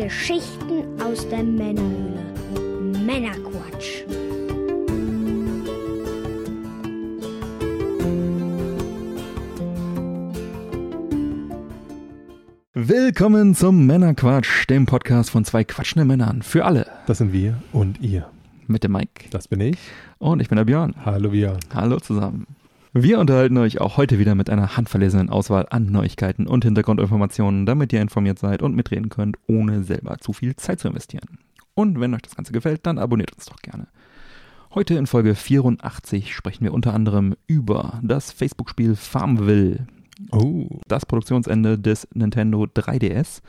Geschichten aus der Männerhöhle. Männerquatsch. Willkommen zum Männerquatsch, dem Podcast von zwei quatschenden Männern. Für alle. Das sind wir und ihr. Mit dem Mike. Das bin ich. Und ich bin der Björn. Hallo Björn. Hallo zusammen. Wir unterhalten euch auch heute wieder mit einer handverlesenen Auswahl an Neuigkeiten und Hintergrundinformationen, damit ihr informiert seid und mitreden könnt, ohne selber zu viel Zeit zu investieren. Und wenn euch das Ganze gefällt, dann abonniert uns doch gerne. Heute in Folge 84 sprechen wir unter anderem über das Facebook-Spiel Farmville, Oh. das Produktionsende des Nintendo 3DS,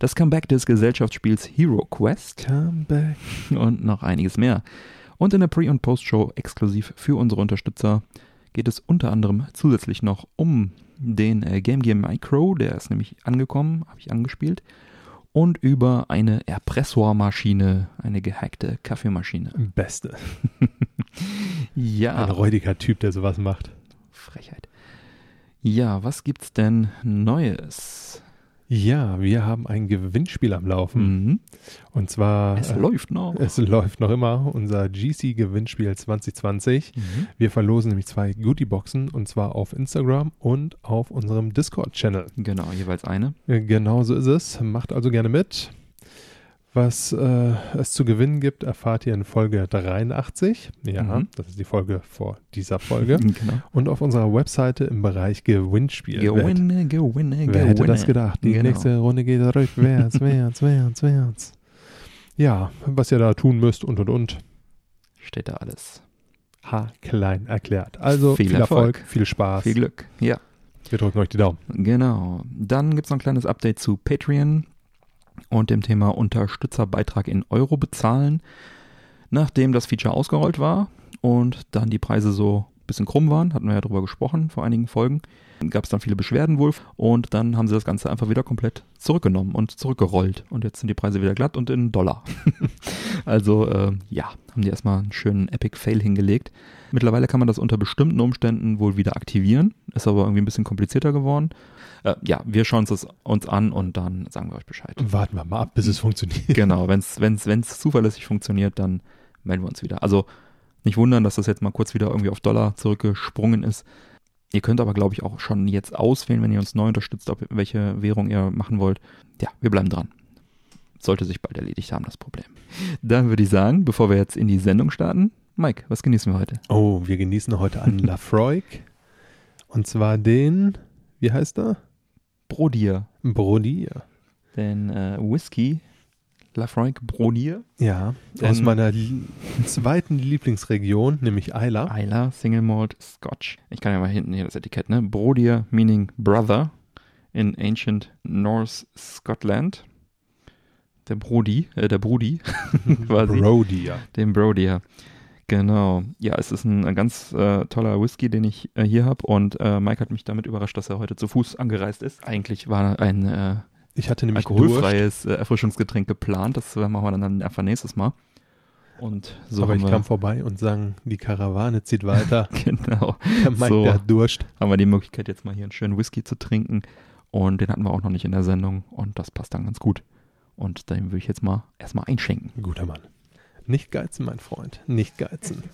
das Comeback des Gesellschaftsspiels Hero Quest Come back. und noch einiges mehr. Und in der Pre- und Post-Show exklusiv für unsere Unterstützer geht es unter anderem zusätzlich noch um den äh, Game Gear Micro, der ist nämlich angekommen, habe ich angespielt, und über eine Erpressormaschine, eine gehackte Kaffeemaschine. Beste. Ja, Ein räudiger Typ, der sowas macht. Frechheit. Ja, was gibt's denn Neues? Ja, wir haben ein Gewinnspiel am Laufen. Mhm. Und zwar. Es äh, läuft noch. Es läuft noch immer unser GC-Gewinnspiel 2020. Mhm. Wir verlosen nämlich zwei Goodie-Boxen und zwar auf Instagram und auf unserem Discord-Channel. Genau, jeweils eine. Äh, Genau so ist es. Macht also gerne mit. Was äh, es zu gewinnen gibt, erfahrt ihr in Folge 83. Ja, Mhm. das ist die Folge vor dieser Folge. Genau. Und auf unserer Webseite im Bereich Gewinnspiel. Gewinne, gewinne, gewinne. wer hätte das gedacht? Die Genau. nächste Runde geht rückwärts, wärts, wärts, wärts. Ja, was ihr da tun müsst und und und. Steht da alles. H klein erklärt. Also Viel viel, Erfolg, Erfolg. viel Spaß. Viel Glück. Ja. Wir drücken euch die Daumen. Genau. Dann gibt es noch ein kleines Update zu Patreon und dem Thema Unterstützerbeitrag in Euro bezahlen. Nachdem das Feature ausgerollt war und dann die Preise so bisschen krumm waren, hatten wir ja drüber gesprochen vor einigen Folgen, gab es dann viele Beschwerden wohl und dann haben sie das Ganze einfach wieder komplett zurückgenommen und zurückgerollt und jetzt sind die Preise wieder glatt und in Dollar. also äh, ja, haben die erstmal einen schönen Epic Fail hingelegt. Mittlerweile kann man das unter bestimmten Umständen wohl wieder aktivieren, ist aber irgendwie ein bisschen komplizierter geworden. Äh, ja, wir schauen uns das uns an und dann sagen wir euch Bescheid. Warten wir mal ab, bis es funktioniert. Genau, wenn es wenn's, wenn's zuverlässig funktioniert, dann melden wir uns wieder. Also nicht wundern, dass das jetzt mal kurz wieder irgendwie auf Dollar zurückgesprungen ist. Ihr könnt aber, glaube ich, auch schon jetzt auswählen, wenn ihr uns neu unterstützt, ob welche Währung ihr machen wollt. Ja, wir bleiben dran. Sollte sich bald erledigt haben, das Problem. Dann würde ich sagen, bevor wir jetzt in die Sendung starten, Mike, was genießen wir heute? Oh, wir genießen heute einen Lafroig. Und zwar den, wie heißt er? Brodier. Brodier. Den äh, Whisky Lafroig Brodier. Ja, Denn- aus meiner li- zweiten Lieblingsregion, nämlich Isla. Isla Single Malt Scotch. Ich kann ja mal hinten hier das Etikett, ne? Brodier meaning brother in ancient Norse Scotland. Der Brody, äh, der Brudi, quasi. Brodier. Den Brodier. Genau. Ja, es ist ein, ganz äh, toller Whisky, den ich äh, hier habe und äh, Mike hat mich damit überrascht, dass er heute zu Fuß angereist ist. Eigentlich war ein äh, Ich hatte nämlich Durst, alkoholfreies äh, Erfrischungsgetränk geplant. Das äh, machen wir dann einfach nächstes Mal. Und so aber ich kam vorbei und sang, die Karawane zieht weiter. genau. Der Mike, So. der hat Durst. haben wir die Möglichkeit, jetzt mal hier einen schönen Whisky zu trinken. Und den hatten wir auch noch nicht in der Sendung. Und das passt dann ganz gut. Und den würde ich jetzt mal erstmal einschenken. Guter Mann. Nicht geizen, mein Freund. Nicht geizen.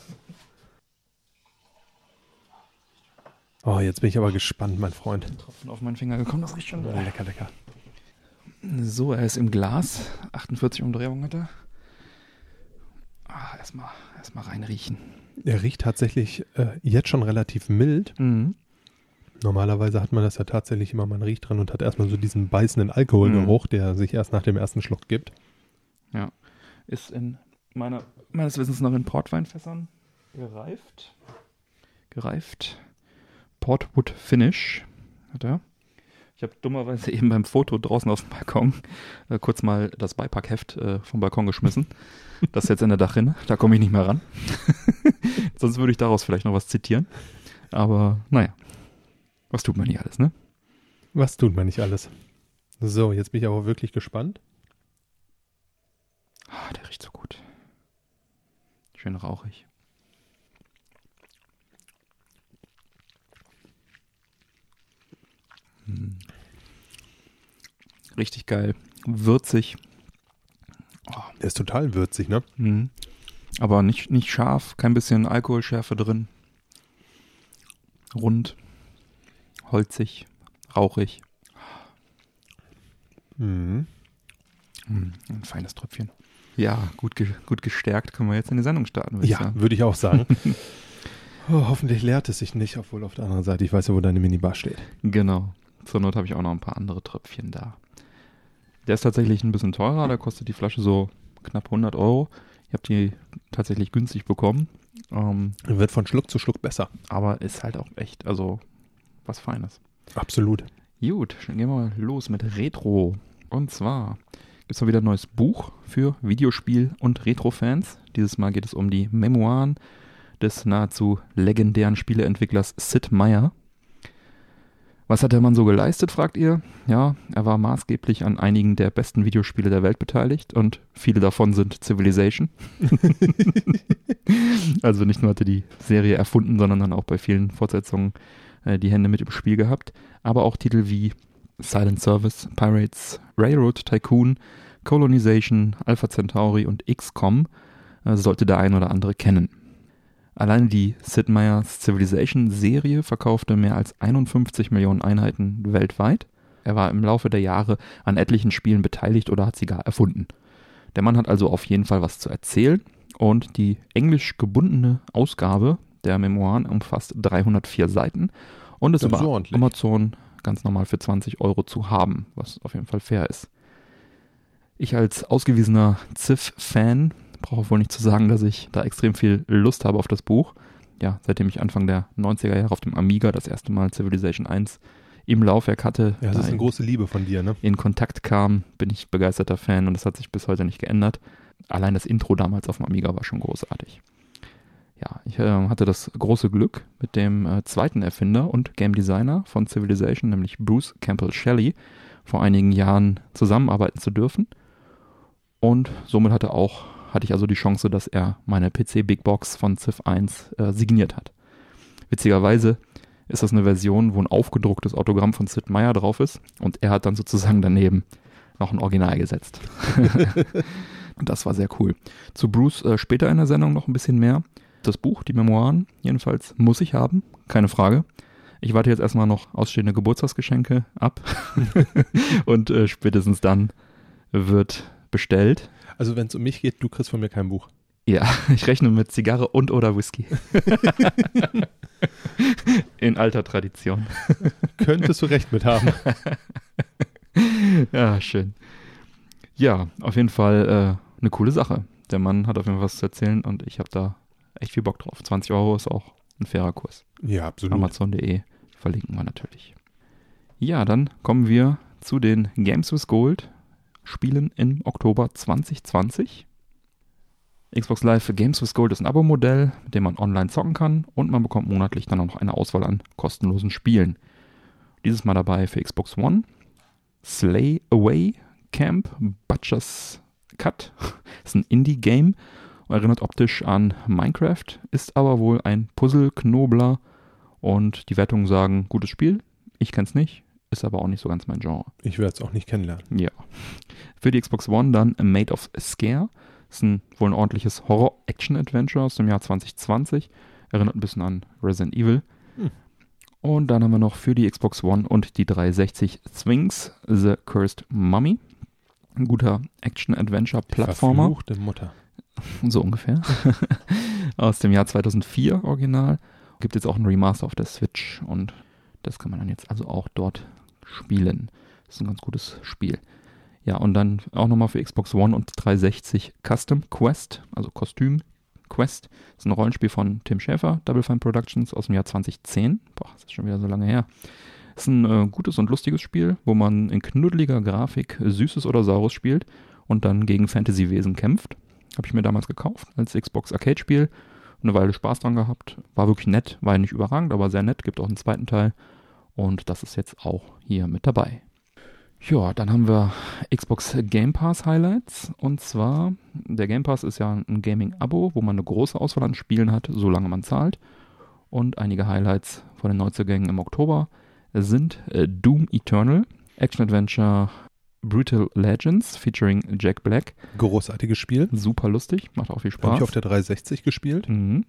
Oh, jetzt bin ich aber gespannt, mein Freund. Tropfen auf meinen Finger gekommen, das riecht schon. Lecker, lecker. So, er ist im Glas. 48 Umdrehungen hat er. Ah, erstmal erstmal reinriechen. Er riecht tatsächlich äh, jetzt schon relativ mild. Mhm. Normalerweise hat man das ja tatsächlich immer, man riecht dran und hat erstmal so diesen beißenden Alkoholgeruch, der sich erst nach dem ersten Schluck gibt. Ist in meiner, meines Wissens noch in Portweinfässern gereift. Gereift. Portwood Finish hat er. Ich habe dummerweise eben beim Foto draußen auf dem Balkon äh, kurz mal das Beipackheft äh, vom Balkon geschmissen. Das ist jetzt in der Dachrinne, da komme ich nicht mehr ran. Sonst würde ich daraus vielleicht noch was zitieren. Aber naja, was tut man hier alles, ne? Was tut man nicht alles? So, jetzt bin ich aber wirklich gespannt. Ah, der riecht so gut. Schön rauchig. Hm. Richtig geil. Würzig. Der ist total würzig, ne? Mhm. Aber nicht, nicht scharf, kein bisschen Alkoholschärfe drin. Rund, holzig, rauchig. Mhm. Mm, Ein feines Tröpfchen. Ja, gut, ge gut gestärkt können wir jetzt in die Sendung starten, würde ich Ja, sagen. würde ich auch sagen. oh, hoffentlich leert es sich nicht, obwohl auf der anderen Seite, ich weiß ja, wo deine Minibar steht. Genau. Zur Not habe ich auch noch ein paar andere Tröpfchen da. Der ist tatsächlich ein bisschen teurer, da kostet die Flasche so knapp 100 Euro. Ich habe die tatsächlich günstig bekommen. Ähm, Wird von Schluck zu Schluck besser. aber ist halt auch echt, also was Feines. Absolut. Gut, dann gehen wir mal los mit Retro. Und zwar gibt es mal wieder ein neues Buch für Videospiel- und Retro-Fans. Dieses Mal geht es um die Memoiren des nahezu legendären Spieleentwicklers Sid Meier. Was hat der Mann so geleistet, fragt ihr? Ja, er war maßgeblich an einigen der besten Videospiele der Welt beteiligt und viele davon sind Civilization. also nicht nur hat er die Serie erfunden, sondern dann auch bei vielen Fortsetzungen äh, die Hände mit im Spiel gehabt. Aber auch Titel wie Silent Service, Pirates, Railroad Tycoon, Colonization, Alpha Centauri und XCOM äh, sollte der ein oder andere kennen. Alleine die Sid Meier's Civilization-Serie verkaufte mehr als 51 Millionen Einheiten weltweit. Er war im Laufe der Jahre an etlichen Spielen beteiligt oder hat sie gar erfunden. Der Mann hat also auf jeden Fall was zu erzählen und die englisch gebundene Ausgabe der Memoiren umfasst 304 Seiten und ist über ordentlich. Amazon ganz normal für 20 Euro zu haben, was auf jeden Fall fair ist. Ich als ausgewiesener Civ-Fan brauche wohl nicht zu sagen, dass ich da extrem viel Lust habe auf das Buch. Ja, seitdem ich Anfang der 90er Jahre auf dem Amiga das erste Mal Civilization 1 im Laufwerk hatte, Ja, das da ist eine große Liebe von dir, ne? in Kontakt kam, bin ich begeisterter Fan und das hat sich bis heute nicht geändert. Allein das Intro damals auf dem Amiga war schon großartig. Ja, ich äh, hatte das große Glück, mit dem äh, zweiten Erfinder und Game Designer von Civilization, nämlich Bruce Campbell Shelley, vor einigen Jahren zusammenarbeiten zu dürfen. Und somit hatte auch hatte ich also die Chance, dass er meine PC Big Box von Civ 1 äh, signiert hat. Witzigerweise ist das eine Version, wo ein aufgedrucktes Autogramm von Sid Meier drauf ist und er hat dann sozusagen daneben noch ein Original gesetzt. und das war sehr cool. Zu Bruce äh, später in der Sendung noch ein bisschen mehr. Das Buch, die Memoiren, jedenfalls muss ich haben, keine Frage. Ich warte jetzt erstmal noch ausstehende Geburtstagsgeschenke ab und äh, spätestens dann wird bestellt. Also wenn es um mich geht, du kriegst von mir kein Buch. Ja, ich rechne mit Zigarre und oder Whisky. In alter Tradition. Könntest du recht mit haben. Ja, schön. Ja, auf jeden Fall äh, eine coole Sache. Der Mann hat auf jeden Fall was zu erzählen und ich habe da echt viel Bock drauf. 20 Euro ist auch ein fairer Kurs. Ja, absolut. Amazon.de verlinken wir natürlich. Ja, dann kommen wir zu den Games with Gold Spielen im Oktober 2020. Xbox Live Games with Gold ist ein Abo-Modell, mit dem man online zocken kann und man bekommt monatlich dann auch noch eine Auswahl an kostenlosen Spielen. Dieses Mal dabei für Xbox One Slay Away Camp Butcher's Cut ist ein Indie-Game erinnert optisch an Minecraft, ist aber wohl ein Puzzle-Knobler und die Wertungen sagen, gutes Spiel. Ich kenn's nicht, ist aber auch nicht so ganz mein Genre. Ich werde es auch nicht kennenlernen. Ja. Für die Xbox One dann A Made of Scare. Ist ein wohl ein ordentliches Horror-Action-Adventure aus dem Jahr 2020. Erinnert ein bisschen an Resident Evil. Hm. Und dann haben wir noch für die Xbox One und die 360 Sphinx The Cursed Mummy. Ein guter Action-Adventure-Plattformer. Verfluchte Mutter. So ungefähr. Aus dem Jahr 2004 original. Gibt jetzt auch ein Remaster auf der Switch und das kann man dann jetzt also auch dort spielen. Das ist ein ganz gutes Spiel. Ja, und dann auch nochmal für Xbox One und 360 Custom Quest, also Kostüm Quest. Das ist ein Rollenspiel von Tim Schäfer, Double Fine Productions aus dem Jahr 2010. Boah, das ist schon wieder so lange her. Das ist ein äh, gutes und lustiges Spiel, wo man in knuddeliger Grafik Süßes oder Saures spielt und dann gegen Fantasy-Wesen kämpft. Habe ich mir damals gekauft als Xbox Arcade-Spiel. Eine Weile Spaß dran gehabt. War wirklich nett, war nicht überragend, aber sehr nett. Gibt auch einen zweiten Teil. Und das ist jetzt auch hier mit dabei. Ja, dann haben wir Xbox Game Pass Highlights. Und zwar, der Game Pass ist ja ein Gaming-Abo, wo man eine große Auswahl an Spielen hat, solange man zahlt. Und einige Highlights von den Neuzugängen im Oktober sind äh, Doom Eternal, Action-Adventure Brutal Legends featuring Jack Black. Großartiges Spiel. Super lustig, macht auch viel Spaß. Habe ich auf der 360 gespielt. Mhm.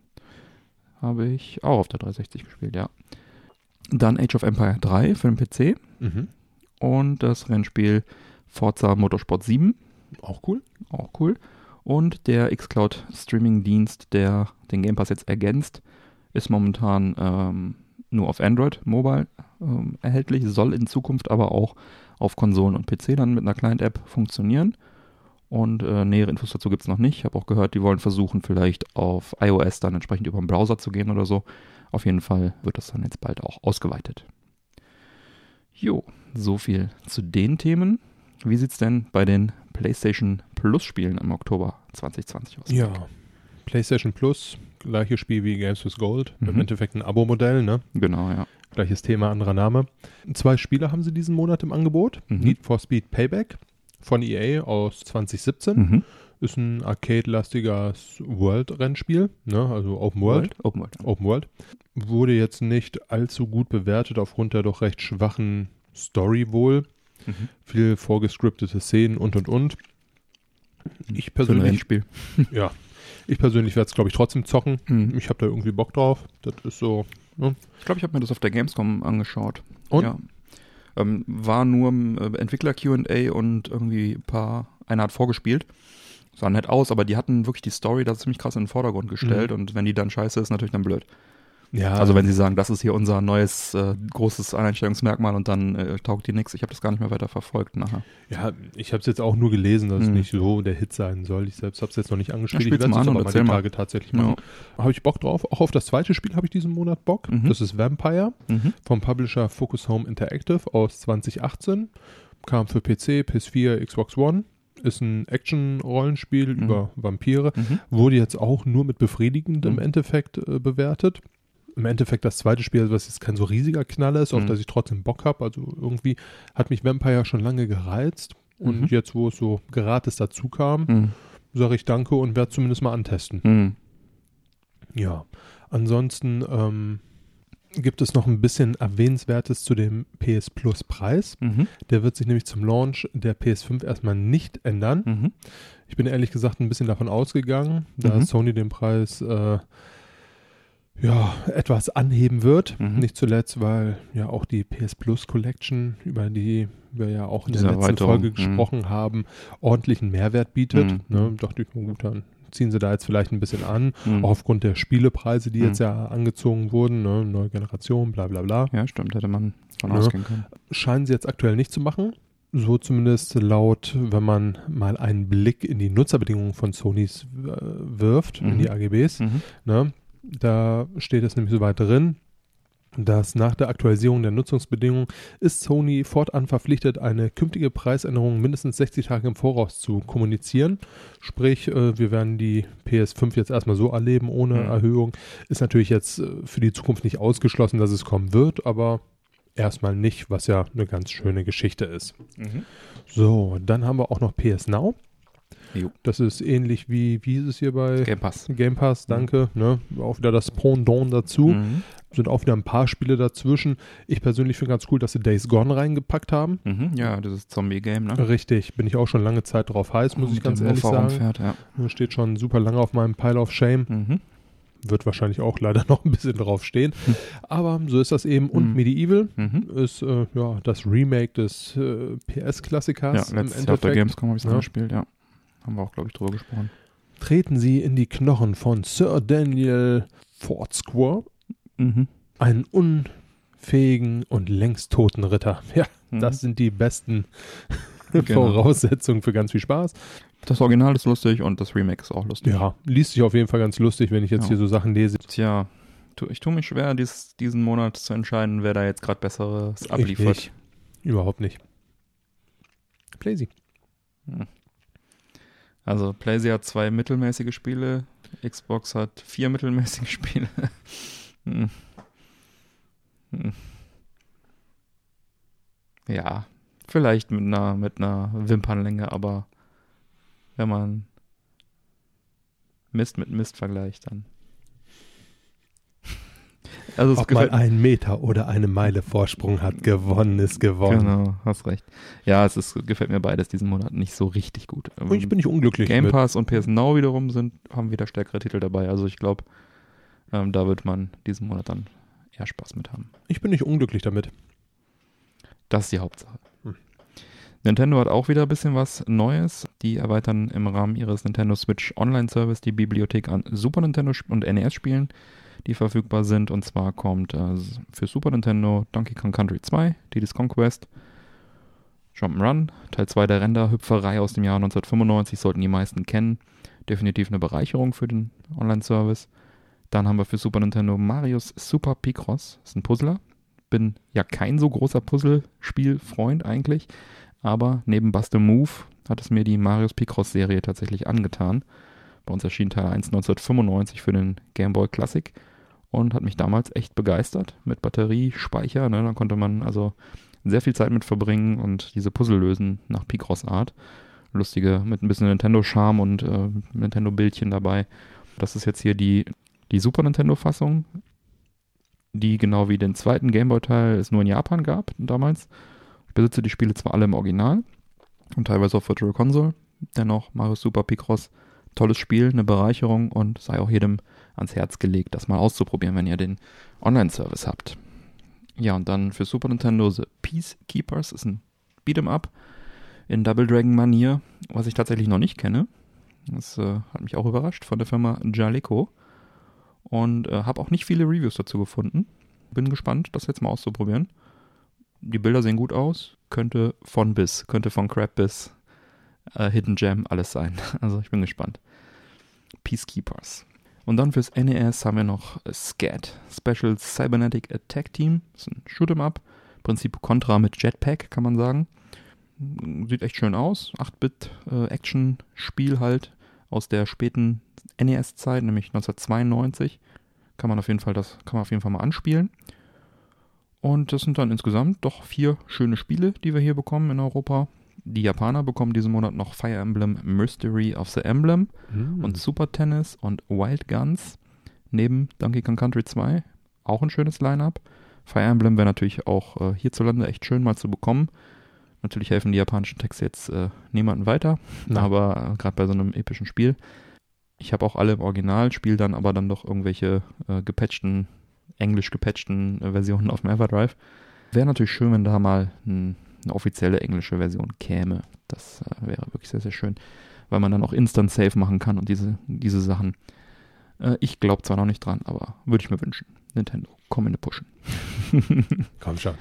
Habe ich auch auf der 360 gespielt, ja. Dann Age of Empire 3 für den PC Mhm. und das Rennspiel Forza Motorsport 7, Auch cool. auch cool. Und der xCloud Streaming-Dienst, der den Game Pass jetzt ergänzt, ist momentan ähm, nur auf Android Mobile ähm, erhältlich, soll in Zukunft aber auch auf Konsolen und PC dann mit einer Client-App funktionieren. Und äh, nähere Infos dazu gibt es noch nicht. Ich habe auch gehört, die wollen versuchen, vielleicht auf iOS dann entsprechend über den Browser zu gehen oder so. Auf jeden Fall wird das dann jetzt bald auch ausgeweitet. Jo, so viel zu den Themen. Wie sieht's denn bei den PlayStation Plus Spielen im Oktober 2020 aus? Ja. PlayStation Plus, gleiches Spiel wie Games with Gold. Im Mhm. Endeffekt ein Abo-Modell, ne? Genau, ja. Gleiches Thema, anderer Name. Zwei Spiele haben sie diesen Monat im Angebot. Mhm. Need for Speed Payback von EA aus 2017. Mhm. Ist ein arcade-lastiges World-Rennspiel, ne? also Open World. Open World. Open World. Wurde jetzt nicht allzu gut bewertet aufgrund der doch recht schwachen Story wohl. Mhm. Viel vorgescriptete Szenen und und und. Ich Für ein persönlich, Rennspiel. ja, ich persönlich werde es glaube ich trotzdem zocken. Mhm. Ich habe da irgendwie Bock drauf. Das ist so. Ich glaube, ich habe mir das auf der Gamescom angeschaut. Und? Ja. Ähm, war nur im äh, Entwickler-QA und irgendwie ein paar, einer hat vorgespielt. Sah nett aus, aber die hatten wirklich die Story da ziemlich krass in den Vordergrund gestellt Mhm. und wenn die dann scheiße ist, natürlich dann blöd. Ja, Also wenn sie sagen, das ist hier unser neues äh, großes Alleinstellungsmerkmal und dann äh, taugt die nichts. Ich habe das gar nicht mehr weiter verfolgt nachher. ja, ich habe es jetzt auch nur gelesen, dass es Mhm. nicht so der Hit sein soll. Ich selbst habe es jetzt noch nicht angespielt. spiel's ich werde es aber mal die mal. Tage tatsächlich machen. Habe ich Bock drauf. Auch auf das zweite Spiel habe ich diesen Monat Bock. Mhm. Das ist Vampire Mhm. vom Publisher Focus Home Interactive aus 2018. Kam für PC, PS4, Xbox One. Ist ein Action-Rollenspiel Mhm. über Vampire. Mhm. Wurde jetzt auch nur mit befriedigend im Mhm. Endeffekt äh, bewertet. Im Endeffekt das zweite Spiel, was jetzt kein so riesiger Knaller ist, auf Mhm. das ich trotzdem Bock habe. Also irgendwie hat mich Vampire schon lange gereizt. Und Mhm. jetzt, wo es so gratis dazu kam, Mhm. sage ich danke und werde zumindest mal antesten. Mhm. Ja, ansonsten ähm, gibt es noch ein bisschen Erwähnenswertes zu dem PS Plus Preis. Mhm. Der wird sich nämlich zum Launch der PS5 erstmal nicht ändern. Mhm. Ich bin ehrlich gesagt ein bisschen davon ausgegangen, da. Sony den Preis äh, ja, etwas anheben wird. Mhm. Nicht zuletzt, weil ja auch die PS Plus Collection, über die wir ja auch in Diese der letzten Erweiterung, Folge mhm. gesprochen haben, ordentlichen Mehrwert bietet. Mhm. Ne, dachte ich, gut, dann ziehen sie da jetzt vielleicht ein bisschen an. Mhm. Auch aufgrund der Spielepreise, die Mhm. jetzt ja angezogen wurden, ne, neue Generation, bla bla bla, Ja, stimmt, hätte man von Ja. ausgehen können. scheinen sie jetzt aktuell nicht zu machen. So zumindest laut, wenn man mal einen Blick in die Nutzerbedingungen von Sonys äh, wirft, in Mhm. die AGBs. Mhm. Ne? Da steht es nämlich so weit drin, dass nach der Aktualisierung der Nutzungsbedingungen ist Sony fortan verpflichtet, eine künftige Preisänderung mindestens 60 Tage im Voraus zu kommunizieren. Sprich, äh, wir werden die PS5 jetzt erstmal so erleben ohne Mhm. Erhöhung. Ist natürlich jetzt äh, für die Zukunft nicht ausgeschlossen, dass es kommen wird, aber erstmal nicht, was ja eine ganz schöne Geschichte ist. Mhm. So, dann haben wir auch noch PS Now. Jo. Das ist ähnlich wie, wie ist es hier bei Game Pass. Game Pass, danke. Ne? Auch wieder das Pendant dazu. Mhm. Sind auch wieder ein paar Spiele dazwischen. Ich persönlich finde ganz cool, dass sie Days Gone reingepackt haben. Mhm. Ja, dieses Zombie-Game, ne? Richtig, bin ich auch schon lange Zeit drauf heiß, muss ich Mit ganz ehrlich sagen. rumfährt, ja. Steht schon super lange auf meinem Pile of Shame. Mhm. Wird wahrscheinlich auch leider noch ein bisschen drauf stehen. Aber so ist das eben. Und Mhm. Medieval Mhm. ist äh, ja das Remake des äh, PS-Klassikers Ja, im letztes Jahr auf der. Gamescom habe ich es Ja. gespielt, ja. Haben wir auch, glaube ich, drüber gesprochen. Treten sie in die Knochen von Sir Daniel Fortsquare, Mhm. einen unfähigen und längst toten Ritter. Ja, Mhm. das sind die besten Genau. Voraussetzungen für ganz viel Spaß. Das Original ist lustig und das Remake ist auch lustig. Ja, liest sich auf jeden Fall ganz lustig, wenn ich jetzt Ja. hier so Sachen lese. Tja, ich tue mich schwer, dies, diesen Monat zu entscheiden, wer da jetzt gerade besseres Ich abliefert. nicht. Überhaupt nicht. Playsy. Also PlayStation hat zwei mittelmäßige Spiele, Xbox hat vier mittelmäßige Spiele. Hm. Hm. Ja, vielleicht mit einer, mit einer Wimpernlänge, aber wenn man Mist mit Mist vergleicht, dann. Also Ob man einen Meter oder eine Meile Vorsprung hat, gewonnen ist gewonnen. Genau, hast recht. Ja, es ist, gefällt mir beides diesen Monat nicht so richtig gut. Und ich bin nicht unglücklich Game mit. Pass und PS Now wiederum sind, haben wieder stärkere Titel dabei. Also ich glaube, ähm, da wird man diesen Monat dann eher Spaß mit haben. Ich bin nicht unglücklich damit. Das ist die Hauptsache. Hm. Nintendo hat auch wieder ein bisschen was Neues. Die erweitern im Rahmen ihres Nintendo Switch Online Service die Bibliothek an Super Nintendo und NES-Spielen, die verfügbar sind. Und zwar kommt äh, für Super Nintendo Donkey Kong Country 2, Diddy's Conquest, Jump'n'Run, Teil 2 der Renderhüpferei aus dem Jahr 1995, sollten die meisten kennen. Definitiv eine Bereicherung für den Online-Service. Dann haben wir für Super Nintendo Marius Super Picross, ist ein Puzzler. Bin ja kein so großer Puzzlespielfreund eigentlich, aber neben Bust a Move hat es mir die Marius Picross-Serie tatsächlich angetan. Bei uns erschien Teil 1 1995 für den Game Boy Classic und hat mich damals echt begeistert mit Batterie, Speicher. Ne? Da konnte man also sehr viel Zeit mit verbringen und diese Puzzle lösen nach Picross-Art. Lustige, mit ein bisschen Nintendo-Charme und äh, Nintendo-Bildchen dabei. Das ist jetzt hier die, die Super Nintendo-Fassung, die genau wie den zweiten Gameboy-Teil es nur in Japan gab damals. Ich besitze die Spiele zwar alle im Original und teilweise auf Virtual Console, dennoch Mario Super Picross, tolles Spiel, eine Bereicherung und sei auch jedem ans Herz gelegt, das mal auszuprobieren, wenn ihr den Online-Service habt. Ja, und dann für Super Nintendo The Peacekeepers ist ein Beat'em Up in Double Dragon Manier, was ich tatsächlich noch nicht kenne. Das äh, hat mich auch überrascht von der Firma Jaleco und äh, habe auch nicht viele Reviews dazu gefunden. Bin gespannt, das jetzt mal auszuprobieren. Die Bilder sehen gut aus, könnte von bis, könnte von Crab bis äh, Hidden Gem alles sein. Also ich bin gespannt. Peacekeepers. Und dann fürs NES haben wir noch äh, SCAT, Special Cybernetic Attack Team. Das ist ein Shoot'em Up. Prinzip Contra mit Jetpack, kann man sagen. Sieht echt schön aus. 8-Bit-Action-Spiel halt aus der späten NES-Zeit, nämlich 1992. Kann man auf jeden Fall das, kann man auf jeden Fall mal anspielen. Und das sind dann insgesamt doch vier schöne Spiele, die wir hier bekommen in Europa. Die Japaner bekommen diesen Monat noch Fire Emblem Mystery of the Emblem Hm. und Super Tennis und Wild Guns neben Donkey Kong Country 2. Auch ein schönes Line-Up. Fire Emblem wäre natürlich auch äh, hierzulande echt schön mal zu bekommen. Natürlich helfen die japanischen Texte jetzt äh, niemandem weiter, Nein. aber äh, gerade bei so einem epischen Spiel. Ich habe auch alle im Original, spiele dann aber dann doch irgendwelche äh, gepatchten, englisch gepatchten äh, Versionen auf dem Everdrive. Wäre natürlich schön, wenn da mal ein, eine offizielle englische Version käme. Das äh, wäre wirklich sehr, sehr schön, weil man dann auch Instant Save machen kann und diese, diese Sachen. Äh, ich glaube zwar noch nicht dran, aber würde ich mir wünschen. Nintendo, komm in die Pushen. Komm schon.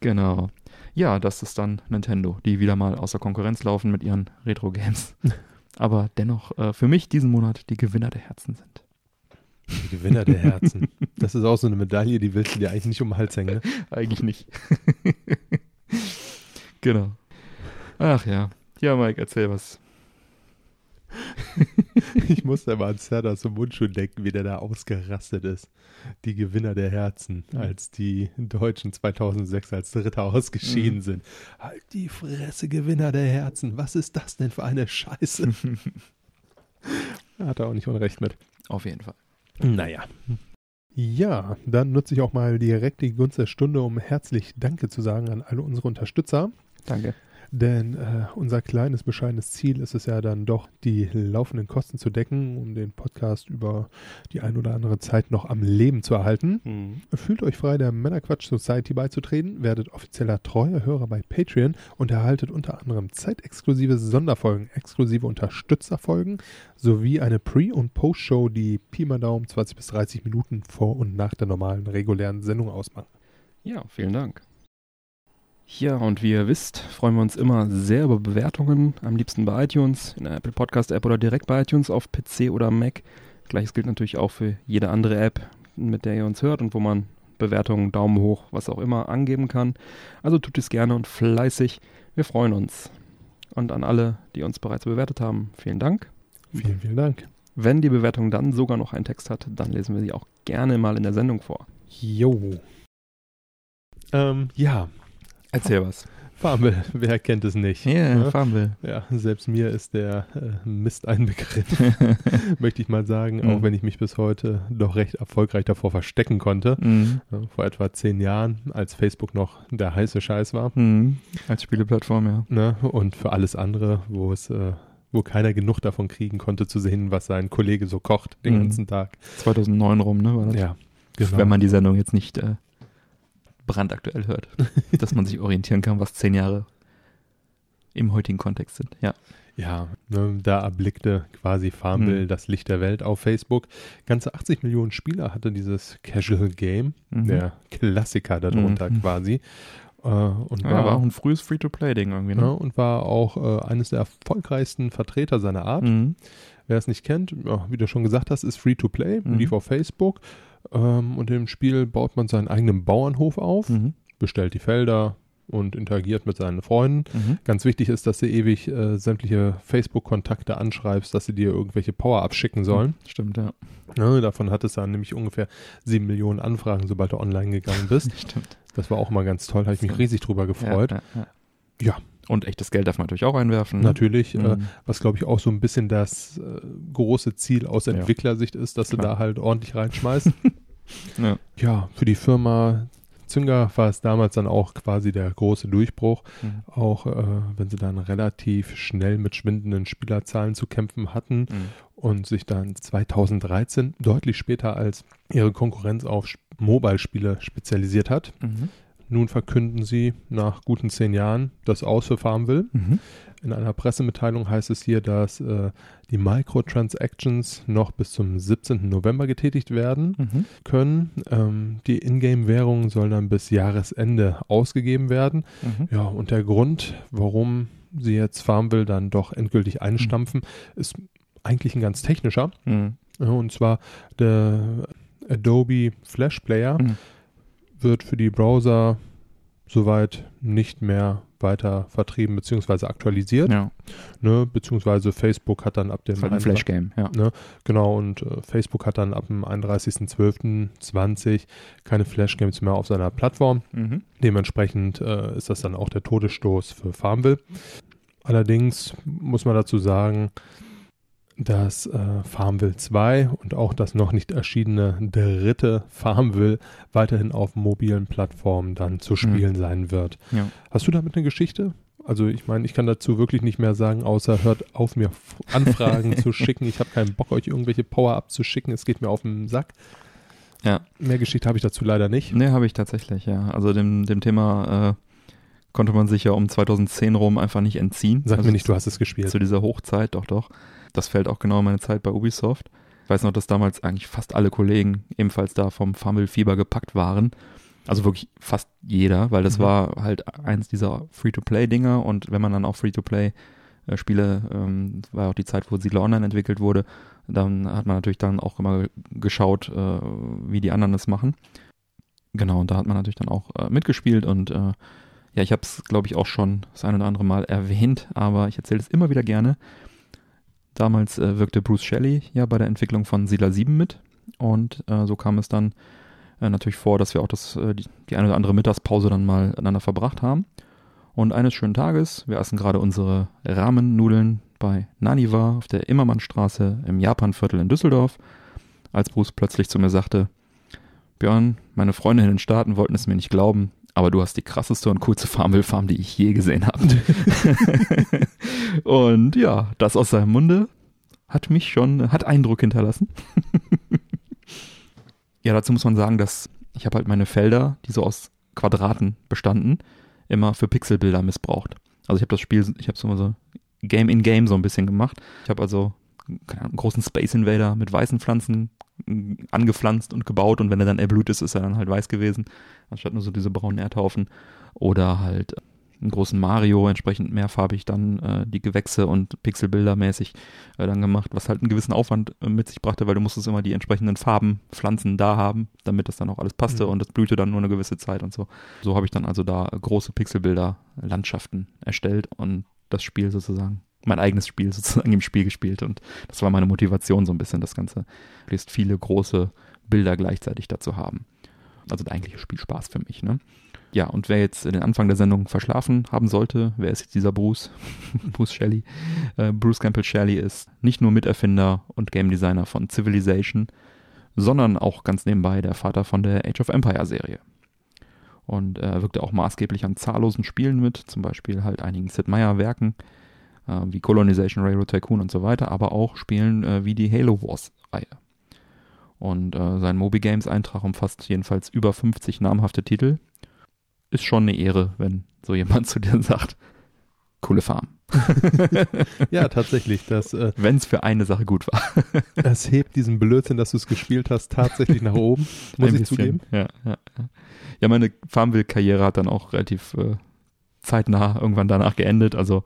Genau. Ja, das ist dann Nintendo, die wieder mal außer Konkurrenz laufen mit ihren Retro-Games. Aber dennoch äh, für mich diesen Monat die Gewinner der Herzen sind. Die Gewinner der Herzen. Das ist auch so eine Medaille, die willst du dir eigentlich nicht um den Hals hängen. Ne? Eigentlich nicht. Genau. Ach ja. Ja, Mike, erzähl was. Ich musste immer an Serda zum Mundschuh denken, wie der da ausgerastet ist. Die Gewinner der Herzen, als die Deutschen 2006 als Dritter ausgeschieden Mhm. sind. Halt die Fresse, Gewinner der Herzen. Was ist das denn für eine Scheiße? Hat er auch nicht unrecht mit. Auf jeden Fall. Naja. Ja, dann nutze ich auch mal direkt die Gunst der Stunde, um herzlich Danke zu sagen an alle unsere Unterstützer. Danke. Denn äh, unser kleines, bescheidenes Ziel ist es ja dann doch, die laufenden Kosten zu decken, um den Podcast über die ein oder andere Zeit noch am Leben zu erhalten. Fühlt euch frei, der Männerquatsch Society beizutreten, werdet offizieller treuer Hörer bei Patreon und erhaltet unter anderem zeitexklusive Sonderfolgen, exklusive Unterstützerfolgen sowie eine Pre- und Post-Show, die Pi mal Daumen 20 bis 30 Minuten vor und nach der normalen regulären Sendung ausmachen. Ja, vielen Dank. Ja, und wie ihr wisst, freuen wir uns immer sehr über Bewertungen, am liebsten bei iTunes, in der Apple Podcast App oder direkt bei iTunes auf PC oder Mac. Gleiches gilt natürlich auch für jede andere App, mit der ihr uns hört und wo man Bewertungen, Daumen hoch, was auch immer angeben kann. Also tut es gerne und fleißig. Wir freuen uns. Und an alle, die uns bereits bewertet haben, vielen Dank. Vielen, vielen Dank. Wenn die Bewertung dann sogar noch einen Text hat, dann lesen wir sie auch gerne mal in der Sendung vor. Jo. Ähm, ja, Erzähl was. Farmville, wer kennt es nicht? Ja, yeah, ne? Farmville. Ja, selbst mir ist der äh, Mist ein Begriff, möchte ich mal sagen, Mhm. auch wenn ich mich bis heute doch recht erfolgreich davor verstecken konnte. Mhm. Ja, vor etwa zehn Jahren, als Facebook noch der heiße Scheiß war. Mhm. Als Spieleplattform, ja. Ne? Und für alles andere, wo es, äh, wo keiner genug davon kriegen konnte, zu sehen, was sein Kollege so kocht den Mhm. ganzen Tag. 2009 rum, ne? War das? Ja, genau. Wenn man die Sendung jetzt nicht äh, brandaktuell hört. dass man sich orientieren kann, was zehn Jahre im heutigen Kontext sind. Ja. Ja, ne, da erblickte quasi Farmville Hm. das Licht der Welt auf Facebook. Ganze 80 Millionen Spieler hatte dieses Casual Game, Mhm. der Klassiker darunter Mhm. quasi. Äh, und, Ja, war, war auch ein frühes Free-to-Play-Ding irgendwie, ne, ne? und war auch äh, eines der erfolgreichsten Vertreter seiner Art. Mhm. Wer es nicht kennt, ja, wie du schon gesagt hast, ist Free-to-Play, Mhm. lief auf Facebook. Ähm, und im Spiel baut man seinen eigenen Bauernhof auf, Mhm. bestellt die Felder und interagiert mit seinen Freunden. Mhm. Ganz wichtig ist, dass du ewig äh, sämtliche Facebook-Kontakte anschreibst, dass sie dir irgendwelche Power-Ups schicken sollen. Stimmt, ja. Ne, davon hat es dann nämlich ungefähr sieben Millionen Anfragen, sobald du online gegangen bist. Stimmt. Das war auch mal ganz toll, habe ich mich riesig drüber gefreut. Ja, ja, ja. Ja. Und echtes Geld darf man natürlich auch einwerfen. ne? Natürlich, äh, Mhm. was glaube ich auch so ein bisschen das äh, große Ziel aus Ja. Entwicklersicht ist, dass du Klar. da halt ordentlich reinschmeißt. Ja. ja, für die Firma Zünger war es damals dann auch quasi der große Durchbruch. Mhm. auch äh, wenn sie dann relativ schnell mit schwindenden Spielerzahlen zu kämpfen hatten Mhm. und sich dann 2013 deutlich später als ihre Konkurrenz auf Sp- Mobile-Spiele spezialisiert hat. Mhm. Nun verkünden sie nach guten zehn Jahren das Aus für Farmville. Mhm. In einer Pressemitteilung heißt es hier, dass äh, die Microtransactions noch bis zum 17. November getätigt werden Mhm. können. Ähm, die Ingame-Währung soll dann bis Jahresende ausgegeben werden. Mhm. Ja, und der Grund, warum sie jetzt Farmville dann doch endgültig einstampfen, ist eigentlich ein ganz technischer. Mhm. Und zwar der Adobe Flash Player Mhm. Wird für die Browser soweit nicht mehr weiter vertrieben bzw. aktualisiert. Ja, Ne? Beziehungsweise Facebook hat dann ab dem halt ein 31 Flash-Game, ja. Genau, und äh, Facebook hat dann ab dem 31.12.20 keine Flash-Games mehr auf seiner Plattform. Mhm. Dementsprechend äh, ist das dann auch der Todesstoß für Farmville. Allerdings muss man dazu sagen, dass äh, Farmville 2 und auch das noch nicht erschienene dritte Farmville weiterhin auf mobilen Plattformen dann zu spielen sein wird. Ja. Hast du damit eine Geschichte? Also ich meine, ich kann dazu wirklich nicht mehr sagen, außer hört auf, mir Anfragen zu schicken. Ich habe keinen Bock, euch irgendwelche Power-Ups zu schicken. Es geht mir auf den Sack. Ja. Mehr Geschichte habe ich dazu leider nicht. Nee, habe ich tatsächlich, ja. Also dem, dem Thema äh, konnte man sich ja um 2010 rum einfach nicht entziehen. Sag also mir nicht, du hast es gespielt. Zu dieser Hochzeit, doch, doch. Das fällt auch genau in meine Zeit bei Ubisoft. Ich weiß noch, dass damals eigentlich fast alle Kollegen ebenfalls da vom Fumble-Fieber gepackt waren. Also wirklich fast jeder, weil das Mhm. war halt eins dieser Free-to-Play-Dinger und wenn man dann auch Free-to-Play-Spiele, ähm, das war ja auch die Zeit, wo Siedler Online entwickelt wurde, dann hat man natürlich dann auch immer geschaut, äh, wie die anderen das machen. Genau, und da hat man natürlich dann auch äh, mitgespielt und äh, ja, ich habe es, glaube ich, auch schon das ein oder andere Mal erwähnt, aber ich erzähle es immer wieder gerne. Damals äh, wirkte Bruce Shelley ja bei der Entwicklung von Siedler 7 mit und äh, so kam es dann äh, natürlich vor, dass wir auch das, äh, die, die eine oder andere Mittagspause dann mal miteinander verbracht haben. Und eines schönen Tages, wir essen gerade unsere Ramen-Nudeln bei Naniwa auf der Immermannstraße im Japanviertel in Düsseldorf, als Bruce plötzlich zu mir sagte, Björn, meine Freunde in den Staaten wollten es mir nicht glauben, aber du hast die krasseste und coolste Farmville-Farm, die ich je gesehen habe. und ja, das aus seinem Munde hat mich schon, hat Eindruck hinterlassen. ja, dazu muss man sagen, dass ich habe halt meine Felder, die so aus Quadraten bestanden, immer für Pixelbilder missbraucht. Also ich habe das Spiel, ich habe so, so Game in Game so ein bisschen gemacht. Ich habe also einen großen Space Invader mit weißen Pflanzen mm, angepflanzt und gebaut und wenn er dann erblut ist, ist er dann halt weiß gewesen, anstatt nur so diese braunen Erdhaufen. Oder halt einen großen Mario, entsprechend mehrfarbig dann äh, die Gewächse und Pixelbilder mäßig äh, dann gemacht, was halt einen gewissen Aufwand äh, mit sich brachte, weil du musstest immer die entsprechenden Farben, Pflanzen da haben, damit das dann auch alles passte Mhm. und es blühte dann nur eine gewisse Zeit und so. So habe ich dann also da große Pixelbilder, Landschaften erstellt und das Spiel sozusagen, mein eigenes Spiel sozusagen im Spiel gespielt und das war meine Motivation so ein bisschen, das Ganze, möglichst viele große Bilder gleichzeitig dazu haben. Also der eigentliche Spielspaß für mich, ne? Ja, und wer jetzt den Anfang der Sendung verschlafen haben sollte, wer ist jetzt dieser Bruce? Bruce Shelley. Äh, Bruce Campbell Shelley ist nicht nur Miterfinder und Game Designer von Civilization, sondern auch ganz nebenbei der Vater von der Age of Empire Serie. Und er wirkte auch maßgeblich an zahllosen Spielen mit, zum Beispiel halt einigen Sid Meier Werken, äh, wie Colonization, Railroad Tycoon und so weiter, aber auch Spielen äh, wie die Halo Wars Reihe. Und äh, sein Moby Games Eintrag umfasst jedenfalls über 50 namhafte Titel. Ist schon eine Ehre, wenn so jemand zu dir sagt, coole Farm. ja, tatsächlich. Das, äh, wenn es für eine Sache gut war. das hebt diesen Blödsinn, dass du es gespielt hast, tatsächlich nach oben, muss Ein ich bisschen, zugeben. Ja, ja, ja. ja meine Farmville-Karriere hat dann auch relativ äh, zeitnah irgendwann danach geendet. Also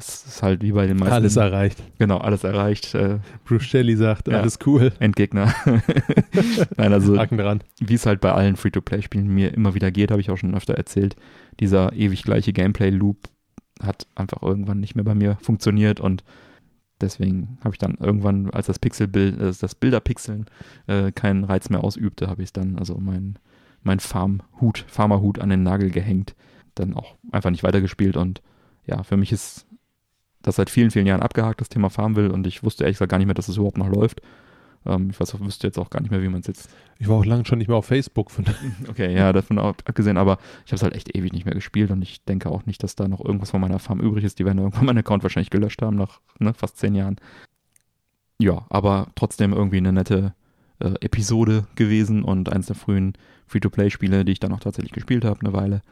es ist halt wie bei den meisten. Alles erreicht. Genau, alles erreicht. Äh, Bruce Shelley sagt, Ja. alles cool. Endgegner. Nein, also Haken dran. wie es halt bei allen Free-to-Play-Spielen mir immer wieder geht, habe ich auch schon öfter erzählt. Dieser ewig gleiche Gameplay-Loop hat einfach irgendwann nicht mehr bei mir funktioniert und deswegen habe ich dann irgendwann, als das Pixelbild, äh, das Bilderpixeln äh, keinen Reiz mehr ausübte, habe ich dann also mein, mein Farmhut, Farmerhut an den Nagel gehängt, dann auch einfach nicht weitergespielt und ja, für mich ist das seit vielen, vielen Jahren abgehakt, das Thema Farmville und ich wusste ehrlich gesagt gar nicht mehr, dass es überhaupt noch läuft. Ähm, ich weiß wüsste jetzt auch gar nicht mehr, wie man es jetzt Ich war auch lange schon nicht mehr auf Facebook. Okay, ja, davon ab- abgesehen, aber ich habe es halt echt ewig nicht mehr gespielt und ich denke auch nicht, dass da noch irgendwas von meiner Farm übrig ist. Die werden irgendwann meinen Account wahrscheinlich gelöscht haben nach ne, fast zehn Jahren. Ja, aber trotzdem irgendwie eine nette äh, Episode gewesen und eins der frühen Free-to-Play-Spiele, die ich dann auch tatsächlich gespielt habe, eine Weile.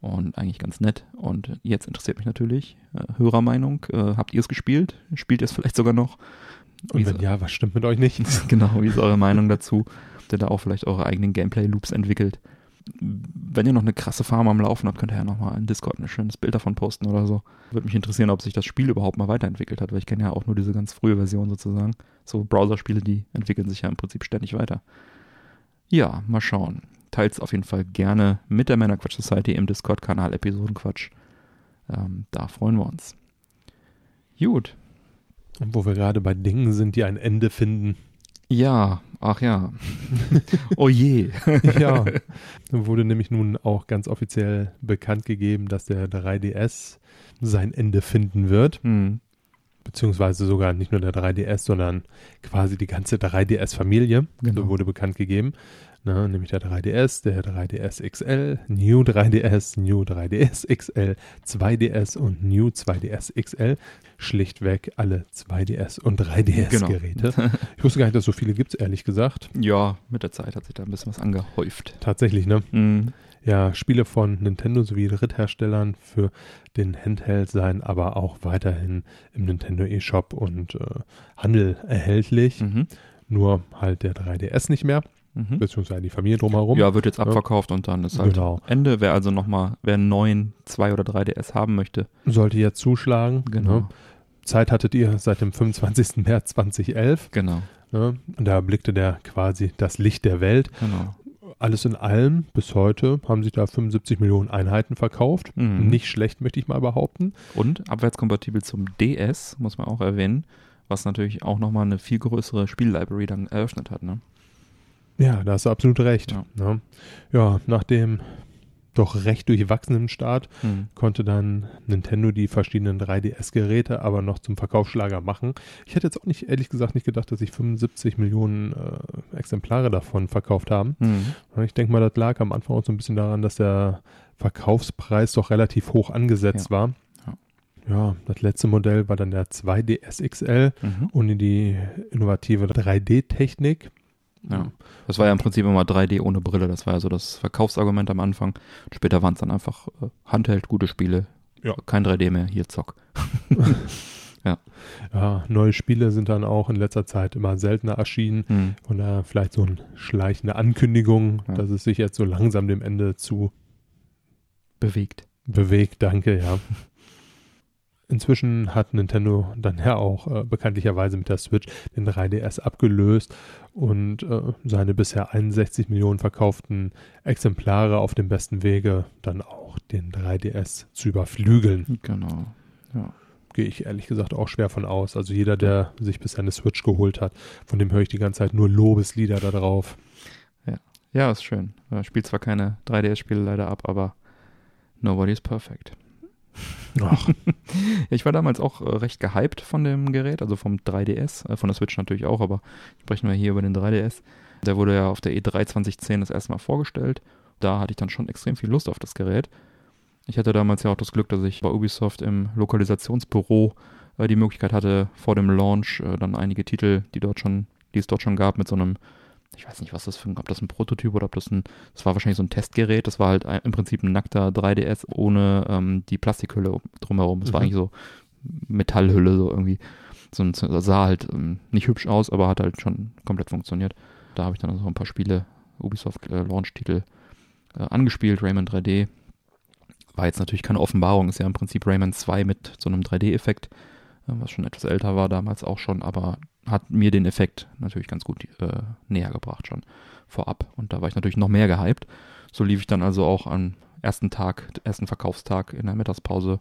Und eigentlich ganz nett. Und jetzt interessiert mich natürlich äh, Hörermeinung. Äh, habt ihr es gespielt? Spielt ihr es vielleicht sogar noch? Und wenn ja, was stimmt mit euch nicht? genau, wie ist eure Meinung dazu? Habt ihr da auch vielleicht eure eigenen Gameplay-Loops entwickelt? Wenn ihr noch eine krasse Farm am Laufen habt, könnt ihr ja nochmal in Discord ein schönes Bild davon posten oder so. Würde mich interessieren, ob sich das Spiel überhaupt mal weiterentwickelt hat, weil ich kenne ja auch nur diese ganz frühe Version sozusagen. So Browser-Spiele, die entwickeln sich ja im Prinzip ständig weiter. Ja, mal schauen. Teils auf jeden Fall gerne mit der Männerquatsch Society im Discord-Kanal Episodenquatsch. Ähm, da freuen wir uns. Gut, Und wo wir gerade bei Dingen sind, die ein Ende finden. Ja, ach ja. oh je. Ja, wurde nämlich nun auch ganz offiziell bekannt gegeben, dass der 3DS sein Ende finden wird. Hm. Beziehungsweise sogar nicht nur der 3DS, sondern quasi die ganze 3DS-Familie. Genau. Wurde bekannt gegeben. Na, nämlich der 3DS, der 3DS XL, New 3DS, New 3DS XL, 2DS und New 2DS XL. Schlichtweg alle 2DS und 3DS-Geräte. Genau. Ich wusste gar nicht, dass es so viele gibt, ehrlich gesagt. Ja, mit der Zeit hat sich da ein bisschen was angehäuft. Tatsächlich, ne? Hm. Ja, Spiele von Nintendo sowie Drittherstellern für den Handheld seien aber auch weiterhin im Nintendo eShop und äh, Handel erhältlich. Mhm. Nur halt der 3DS nicht mehr, Mhm. beziehungsweise die Familie drumherum. Ja, wird jetzt abverkauft und dann ist halt Genau. Ende. Wer also nochmal, wer einen neuen 2 oder 3DS haben möchte, Sollte jetzt zuschlagen. Genau. Ne? Zeit hattet ihr seit dem 25. März 2011. genau, Ne? Und da blickte der quasi das Licht der Welt. genau. Alles in allem, bis heute haben sich da 75 Millionen Einheiten verkauft. Mhm. Nicht schlecht, möchte ich mal behaupten. Und abwärtskompatibel zum DS, muss man auch erwähnen, was natürlich auch nochmal eine viel größere Spiellibrary dann eröffnet hat. Ne? Ja, da hast du absolut recht. Ja. Ja, ja nach dem doch recht durchwachsenen Start Hm. konnte dann Nintendo die verschiedenen 3DS-Geräte aber noch zum Verkaufsschlager machen. Ich hätte jetzt auch nicht, ehrlich gesagt, nicht gedacht, dass sich 75 Millionen äh, Exemplare davon verkauft haben. Hm. Ich denke mal, das lag am Anfang auch so ein bisschen daran, dass der Verkaufspreis doch relativ hoch angesetzt Ja. war. Ja. Ja, das letzte Modell war dann der 2DS XL Mhm. ohne die innovative 3D-Technik. Ja. Das war ja im Prinzip immer 3D ohne Brille. Das war ja so das Verkaufsargument am Anfang. Später waren es dann einfach äh, Handheld, gute Spiele. Ja. Kein 3D mehr, hier zock. Ja, neue Spiele sind dann auch in letzter Zeit immer seltener erschienen. Hm. Von daher vielleicht so eine schleichende Ankündigung, Ja. dass es sich jetzt so langsam dem Ende zu Bewegt. bewegt. Danke, ja. Inzwischen hat Nintendo dann ja auch äh, bekanntlicherweise mit der Switch den 3DS abgelöst und äh, seine bisher 61 Millionen verkauften Exemplare auf dem besten Wege, dann auch den 3DS zu überflügeln. Genau. Ja. Gehe ich ehrlich gesagt auch schwer von aus. Also jeder, der sich bisher eine Switch geholt hat, von dem höre ich die ganze Zeit nur Lobeslieder da drauf. Ja, ist schön. Spielt zwar keine 3DS-Spiele leider ab, aber Nobody's perfect. Ich war damals auch äh, recht gehypt von dem Gerät, also vom 3DS, äh, von der Switch natürlich auch, aber sprechen wir hier über den 3DS. Der wurde ja auf der E E3 2010 das erste Mal vorgestellt. Da hatte ich dann schon extrem viel Lust auf das Gerät. Ich hatte damals ja auch das Glück, dass ich bei Ubisoft im Lokalisationsbüro äh, die Möglichkeit hatte, vor dem Launch dann einige Titel, die dort schon, die es dort schon gab, mit so einem, ich weiß nicht, was das für ein, ob das ein Prototyp oder ob das ein, das war wahrscheinlich so ein Testgerät, das war halt ein, im Prinzip ein nackter 3DS ohne ähm, die Plastikhülle drumherum. Es war Mhm. eigentlich so Metallhülle, so irgendwie. So sah halt ähm, nicht hübsch aus, aber hat halt schon komplett funktioniert. Da habe ich dann also ein paar Spiele, Ubisoft äh, Launch-Titel äh, angespielt, Rayman 3D. War jetzt natürlich keine Offenbarung, ist ja im Prinzip Rayman 2 mit so einem 3D-Effekt, äh, was schon etwas älter war damals auch schon, aber hat mir den Effekt natürlich ganz gut äh, näher gebracht schon vorab. Und da war ich natürlich noch mehr gehypt. So lief ich dann also auch am ersten Tag, ersten Verkaufstag in der Mittagspause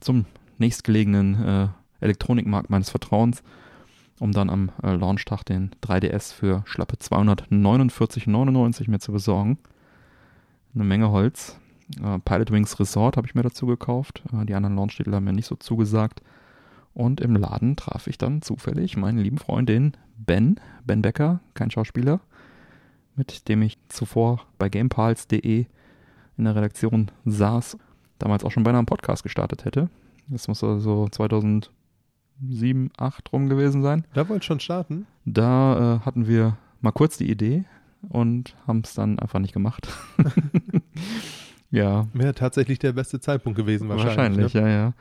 zum nächstgelegenen äh, Elektronikmarkt meines Vertrauens, um dann am äh, Launchtag den 3DS für schlappe 249,99 mir zu besorgen. Eine Menge Holz. Äh, Pilot Wings Resort habe ich mir dazu gekauft. Äh, die anderen Launchtitel haben mir nicht so zugesagt. Und im Laden traf ich dann zufällig meinen lieben Freund, den Ben, Ben Becker, kein Schauspieler, mit dem ich zuvor bei gamepals.de in der Redaktion saß, damals auch schon beinahe einen Podcast gestartet hätte. Das muss also 2007, 2008 rum gewesen sein. da wollt schon starten? Da äh, hatten wir mal kurz die Idee und haben es dann einfach nicht gemacht. ja, Wäre tatsächlich der beste Zeitpunkt gewesen wahrscheinlich. wahrscheinlich, ne? ja, ja.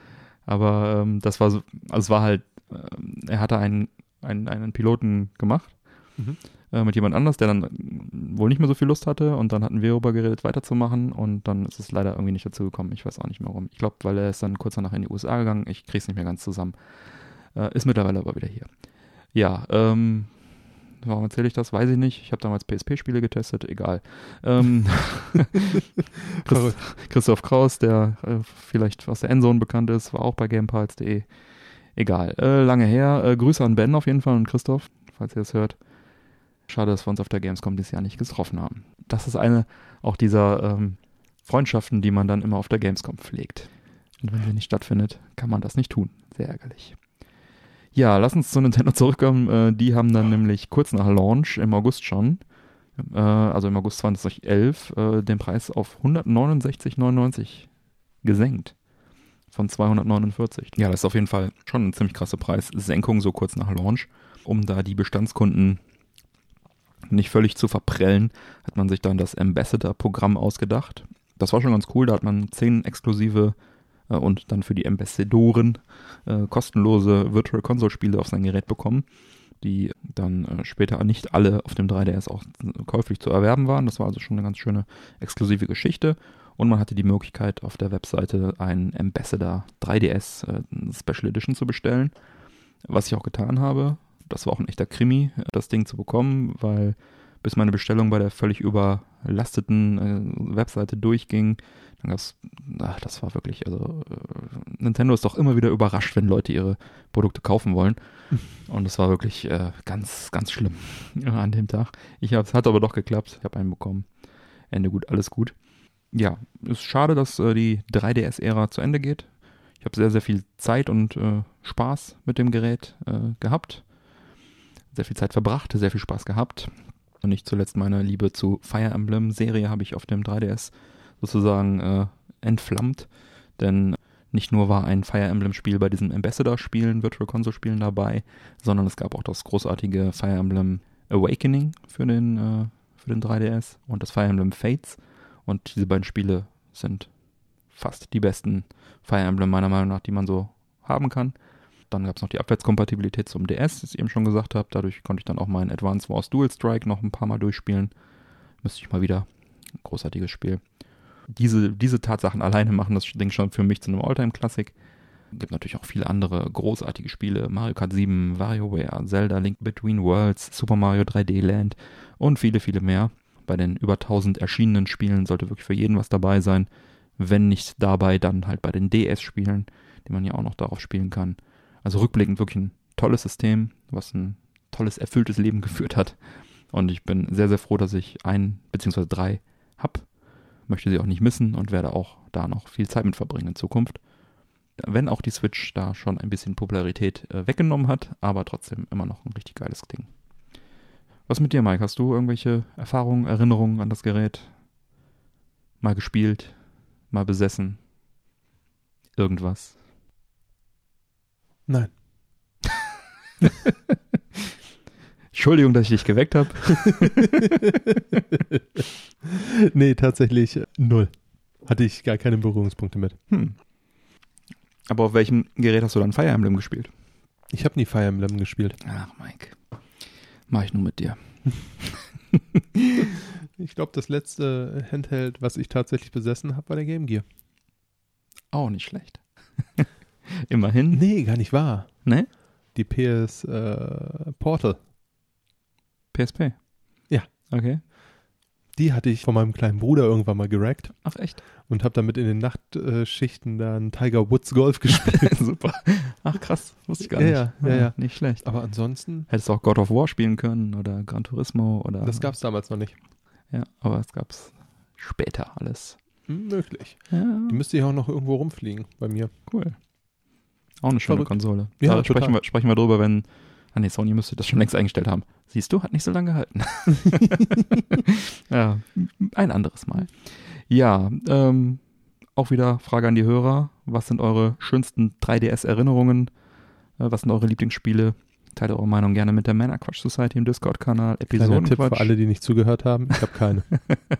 Aber ähm, das war so, also es war halt, ähm, er hatte einen, einen, einen Piloten gemacht Mhm. äh, mit jemand anders, der dann wohl nicht mehr so viel Lust hatte und dann hatten wir darüber geredet, weiterzumachen und dann ist es leider irgendwie nicht dazu gekommen. Ich weiß auch nicht mehr warum. Ich glaube, weil er ist dann kurz danach in die USA gegangen. Ich krieg's nicht mehr ganz zusammen. Äh, ist mittlerweile aber wieder hier. Ja, ähm, warum erzähle ich das? Weiß ich nicht. Ich habe damals PSP-Spiele getestet, egal. Ähm, Chris, Verrückt. Christoph Kraus, der äh, vielleicht aus der Endzone bekannt ist, war auch bei gamepals.de. Egal. Äh, lange her. Äh, Grüße an Ben auf jeden Fall und Christoph, falls ihr es hört. Schade, dass wir uns auf der Gamescom dieses Jahr nicht getroffen haben. Das ist eine auch dieser ähm, Freundschaften, die man dann immer auf der Gamescom pflegt. Und wenn sie nicht stattfindet, kann man das nicht tun. Sehr ärgerlich. Ja, lass uns zu Nintendo zurückkommen. Äh, die haben dann nämlich kurz nach Launch im August schon, äh, also im August 2011, äh, den Preis auf 169,99 gesenkt. Von 249. Ja, das ist auf jeden Fall schon eine ziemlich krasse Preissenkung, so kurz nach Launch. Um da die Bestandskunden nicht völlig zu verprellen, hat man sich dann das Ambassador-Programm ausgedacht. Das war schon ganz cool, da hat man zehn exklusive und dann für die Ambassadoren äh, kostenlose Virtual Console-Spiele auf sein Gerät bekommen, die dann äh, später nicht alle auf dem 3DS auch käuflich zu erwerben waren. Das war also schon eine ganz schöne exklusive Geschichte. Und man hatte die Möglichkeit, auf der Webseite einen Ambassador 3DS äh, Special Edition zu bestellen, was ich auch getan habe. Das war auch ein echter Krimi, das Ding zu bekommen, weil bis meine Bestellung bei der völlig überlasteten äh, Webseite durchging, dann gab's, ach, das war wirklich, also äh, Nintendo ist doch immer wieder überrascht, wenn Leute ihre Produkte kaufen wollen. Und das war wirklich äh, ganz, ganz schlimm an dem Tag. Ich hab's, hat aber doch geklappt. Ich habe einen bekommen. Ende gut, alles gut. Ja, ist schade, dass äh, die 3DS-Ära zu Ende geht. Ich habe sehr, sehr viel Zeit und äh, Spaß mit dem Gerät äh, gehabt. Sehr viel Zeit verbracht, sehr viel Spaß gehabt. Und nicht zuletzt meine Liebe zu Fire Emblem-Serie habe ich auf dem 3DS sozusagen äh, entflammt. Denn nicht nur war ein Fire Emblem-Spiel bei diesen Ambassador-Spielen, Virtual Console-Spielen dabei, sondern es gab auch das großartige Fire Emblem Awakening für den, äh, für den 3DS und das Fire Emblem Fates. Und diese beiden Spiele sind fast die besten Fire Emblem meiner Meinung nach, die man so haben kann. Dann gab es noch die Abwärtskompatibilität zum DS, das ich eben schon gesagt habe. Dadurch konnte ich dann auch meinen Advance Wars Dual Strike noch ein paar Mal durchspielen. Müsste ich mal wieder. Großartiges Spiel. Diese, diese Tatsachen alleine machen das Ding schon für mich zu einem Alltime-Klassik. Gibt natürlich auch viele andere großartige Spiele. Mario Kart 7, WarioWare, Zelda Link Between Worlds, Super Mario 3D Land und viele, viele mehr. Bei den über 1000 erschienenen Spielen sollte wirklich für jeden was dabei sein. Wenn nicht dabei, dann halt bei den DS-Spielen, die man ja auch noch darauf spielen kann. Also rückblickend wirklich ein tolles System, was ein tolles, erfülltes Leben geführt hat. Und ich bin sehr, sehr froh, dass ich ein bzw. drei hab. Möchte sie auch nicht missen und werde auch da noch viel Zeit mit verbringen in Zukunft. Wenn auch die Switch da schon ein bisschen Popularität äh, weggenommen hat, aber trotzdem immer noch ein richtig geiles Ding. Was mit dir, Mike? Hast du irgendwelche Erfahrungen, Erinnerungen an das Gerät? Mal gespielt, mal besessen? Irgendwas? Nein. Entschuldigung, dass ich dich geweckt habe. nee, tatsächlich äh, null. Hatte ich gar keine Berührungspunkte mit. Hm. Aber auf welchem Gerät hast du dann Fire Emblem gespielt? Ich habe nie Fire Emblem gespielt. Ach, Mike. Mach ich nur mit dir. Ich glaube, das letzte Handheld, was ich tatsächlich besessen habe, war der Game Gear. Auch nicht schlecht. Immerhin. Nee, gar nicht wahr. Ne? Die PS äh, Portal. PSP. Ja. Okay. Die hatte ich von meinem kleinen Bruder irgendwann mal gerackt Ach, echt? und habe damit in den Nachtschichten dann Tiger Woods Golf gespielt. Super. Ach, krass. Wusste ich gar Ja, nicht. ja, ja, ja. Nicht schlecht. Aber ansonsten, Hättest du auch God of War spielen können oder Gran Turismo oder. das gab es damals noch nicht. Ja, aber es gab's später alles. Möglich. Ja, Die müsste ja auch noch irgendwo rumfliegen bei mir. cool. Auch eine schöne Verrückt. Konsole. Ja, da sprechen wir, sprechen wir drüber, wenn. Ah nee, Sony müsste das schon längst eingestellt haben. Siehst du, hat nicht so lange gehalten. ja, ein anderes Mal. Ja, ähm, auch wieder Frage an die Hörer. Was sind eure schönsten 3DS-Erinnerungen? Äh, was sind eure Lieblingsspiele? Teilt eure Meinung gerne mit der Männer Quatsch Society im Discord-Kanal. Kleiner Tipp Episodenquatsch. für alle, die nicht zugehört haben. Ich habe keine.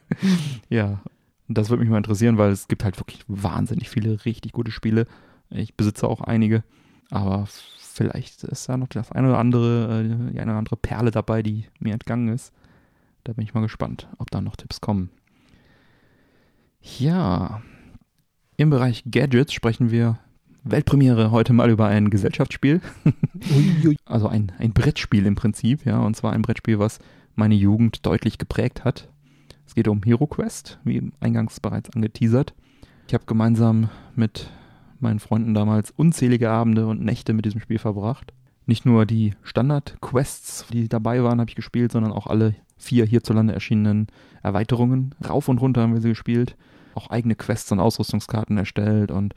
ja, das würde mich mal interessieren, weil es gibt halt wirklich wahnsinnig viele richtig gute Spiele. Ich besitze auch einige, aber vielleicht ist da noch das eine oder andere, äh, die eine oder andere Perle dabei, die mir entgangen ist. Da bin ich mal gespannt, ob da noch Tipps kommen. Ja, im Bereich Gadgets sprechen wir Weltpremiere heute mal über ein Gesellschaftsspiel. Also ein, ein Brettspiel im Prinzip, ja, und zwar ein Brettspiel, was meine Jugend deutlich geprägt hat. Es geht um Hero Quest, wie eingangs bereits angeteasert. Ich habe gemeinsam mit meinen Freunden damals unzählige Abende und Nächte mit diesem Spiel verbracht. Nicht nur die Standard-Quests, die dabei waren, habe ich gespielt, sondern auch alle vier hierzulande erschienenen Erweiterungen. Rauf und runter haben wir sie gespielt. Auch eigene Quests und Ausrüstungskarten erstellt und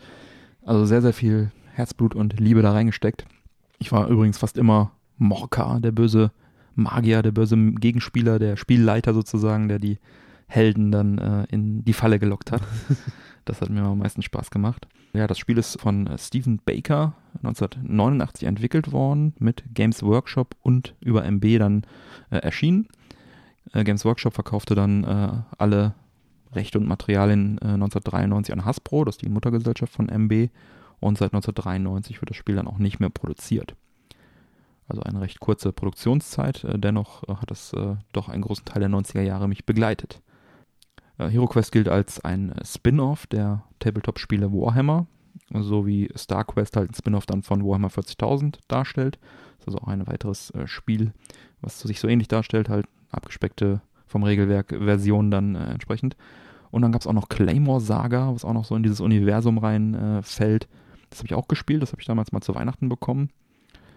also sehr, sehr viel Herzblut und Liebe da reingesteckt. Ich war übrigens fast immer Morka, der böse Magier, der böse Gegenspieler, der Spielleiter sozusagen, der die Helden dann äh, in die Falle gelockt hat. Das hat mir am meisten Spaß gemacht. Ja, das Spiel ist von äh, Stephen Baker 1989 entwickelt worden, mit Games Workshop und über MB dann äh, erschienen. Äh, Games Workshop verkaufte dann äh, alle Rechte und Materialien äh, 1993 an Hasbro, das ist die Muttergesellschaft von MB, und seit 1993 wird das Spiel dann auch nicht mehr produziert. Also eine recht kurze Produktionszeit, äh, dennoch äh, hat es äh, doch einen großen Teil der 90er Jahre mich begleitet. Äh, HeroQuest gilt als ein äh, Spin-off der Tabletop-Spiele Warhammer, so wie StarQuest halt ein Spin-off dann von Warhammer 40.000 darstellt. Das ist also auch ein weiteres äh, Spiel, was sich so ähnlich darstellt, halt abgespeckte vom Regelwerk Version dann äh, entsprechend. Und dann gab es auch noch Claymore Saga, was auch noch so in dieses Universum reinfällt. Das habe ich auch gespielt, das habe ich damals mal zu Weihnachten bekommen.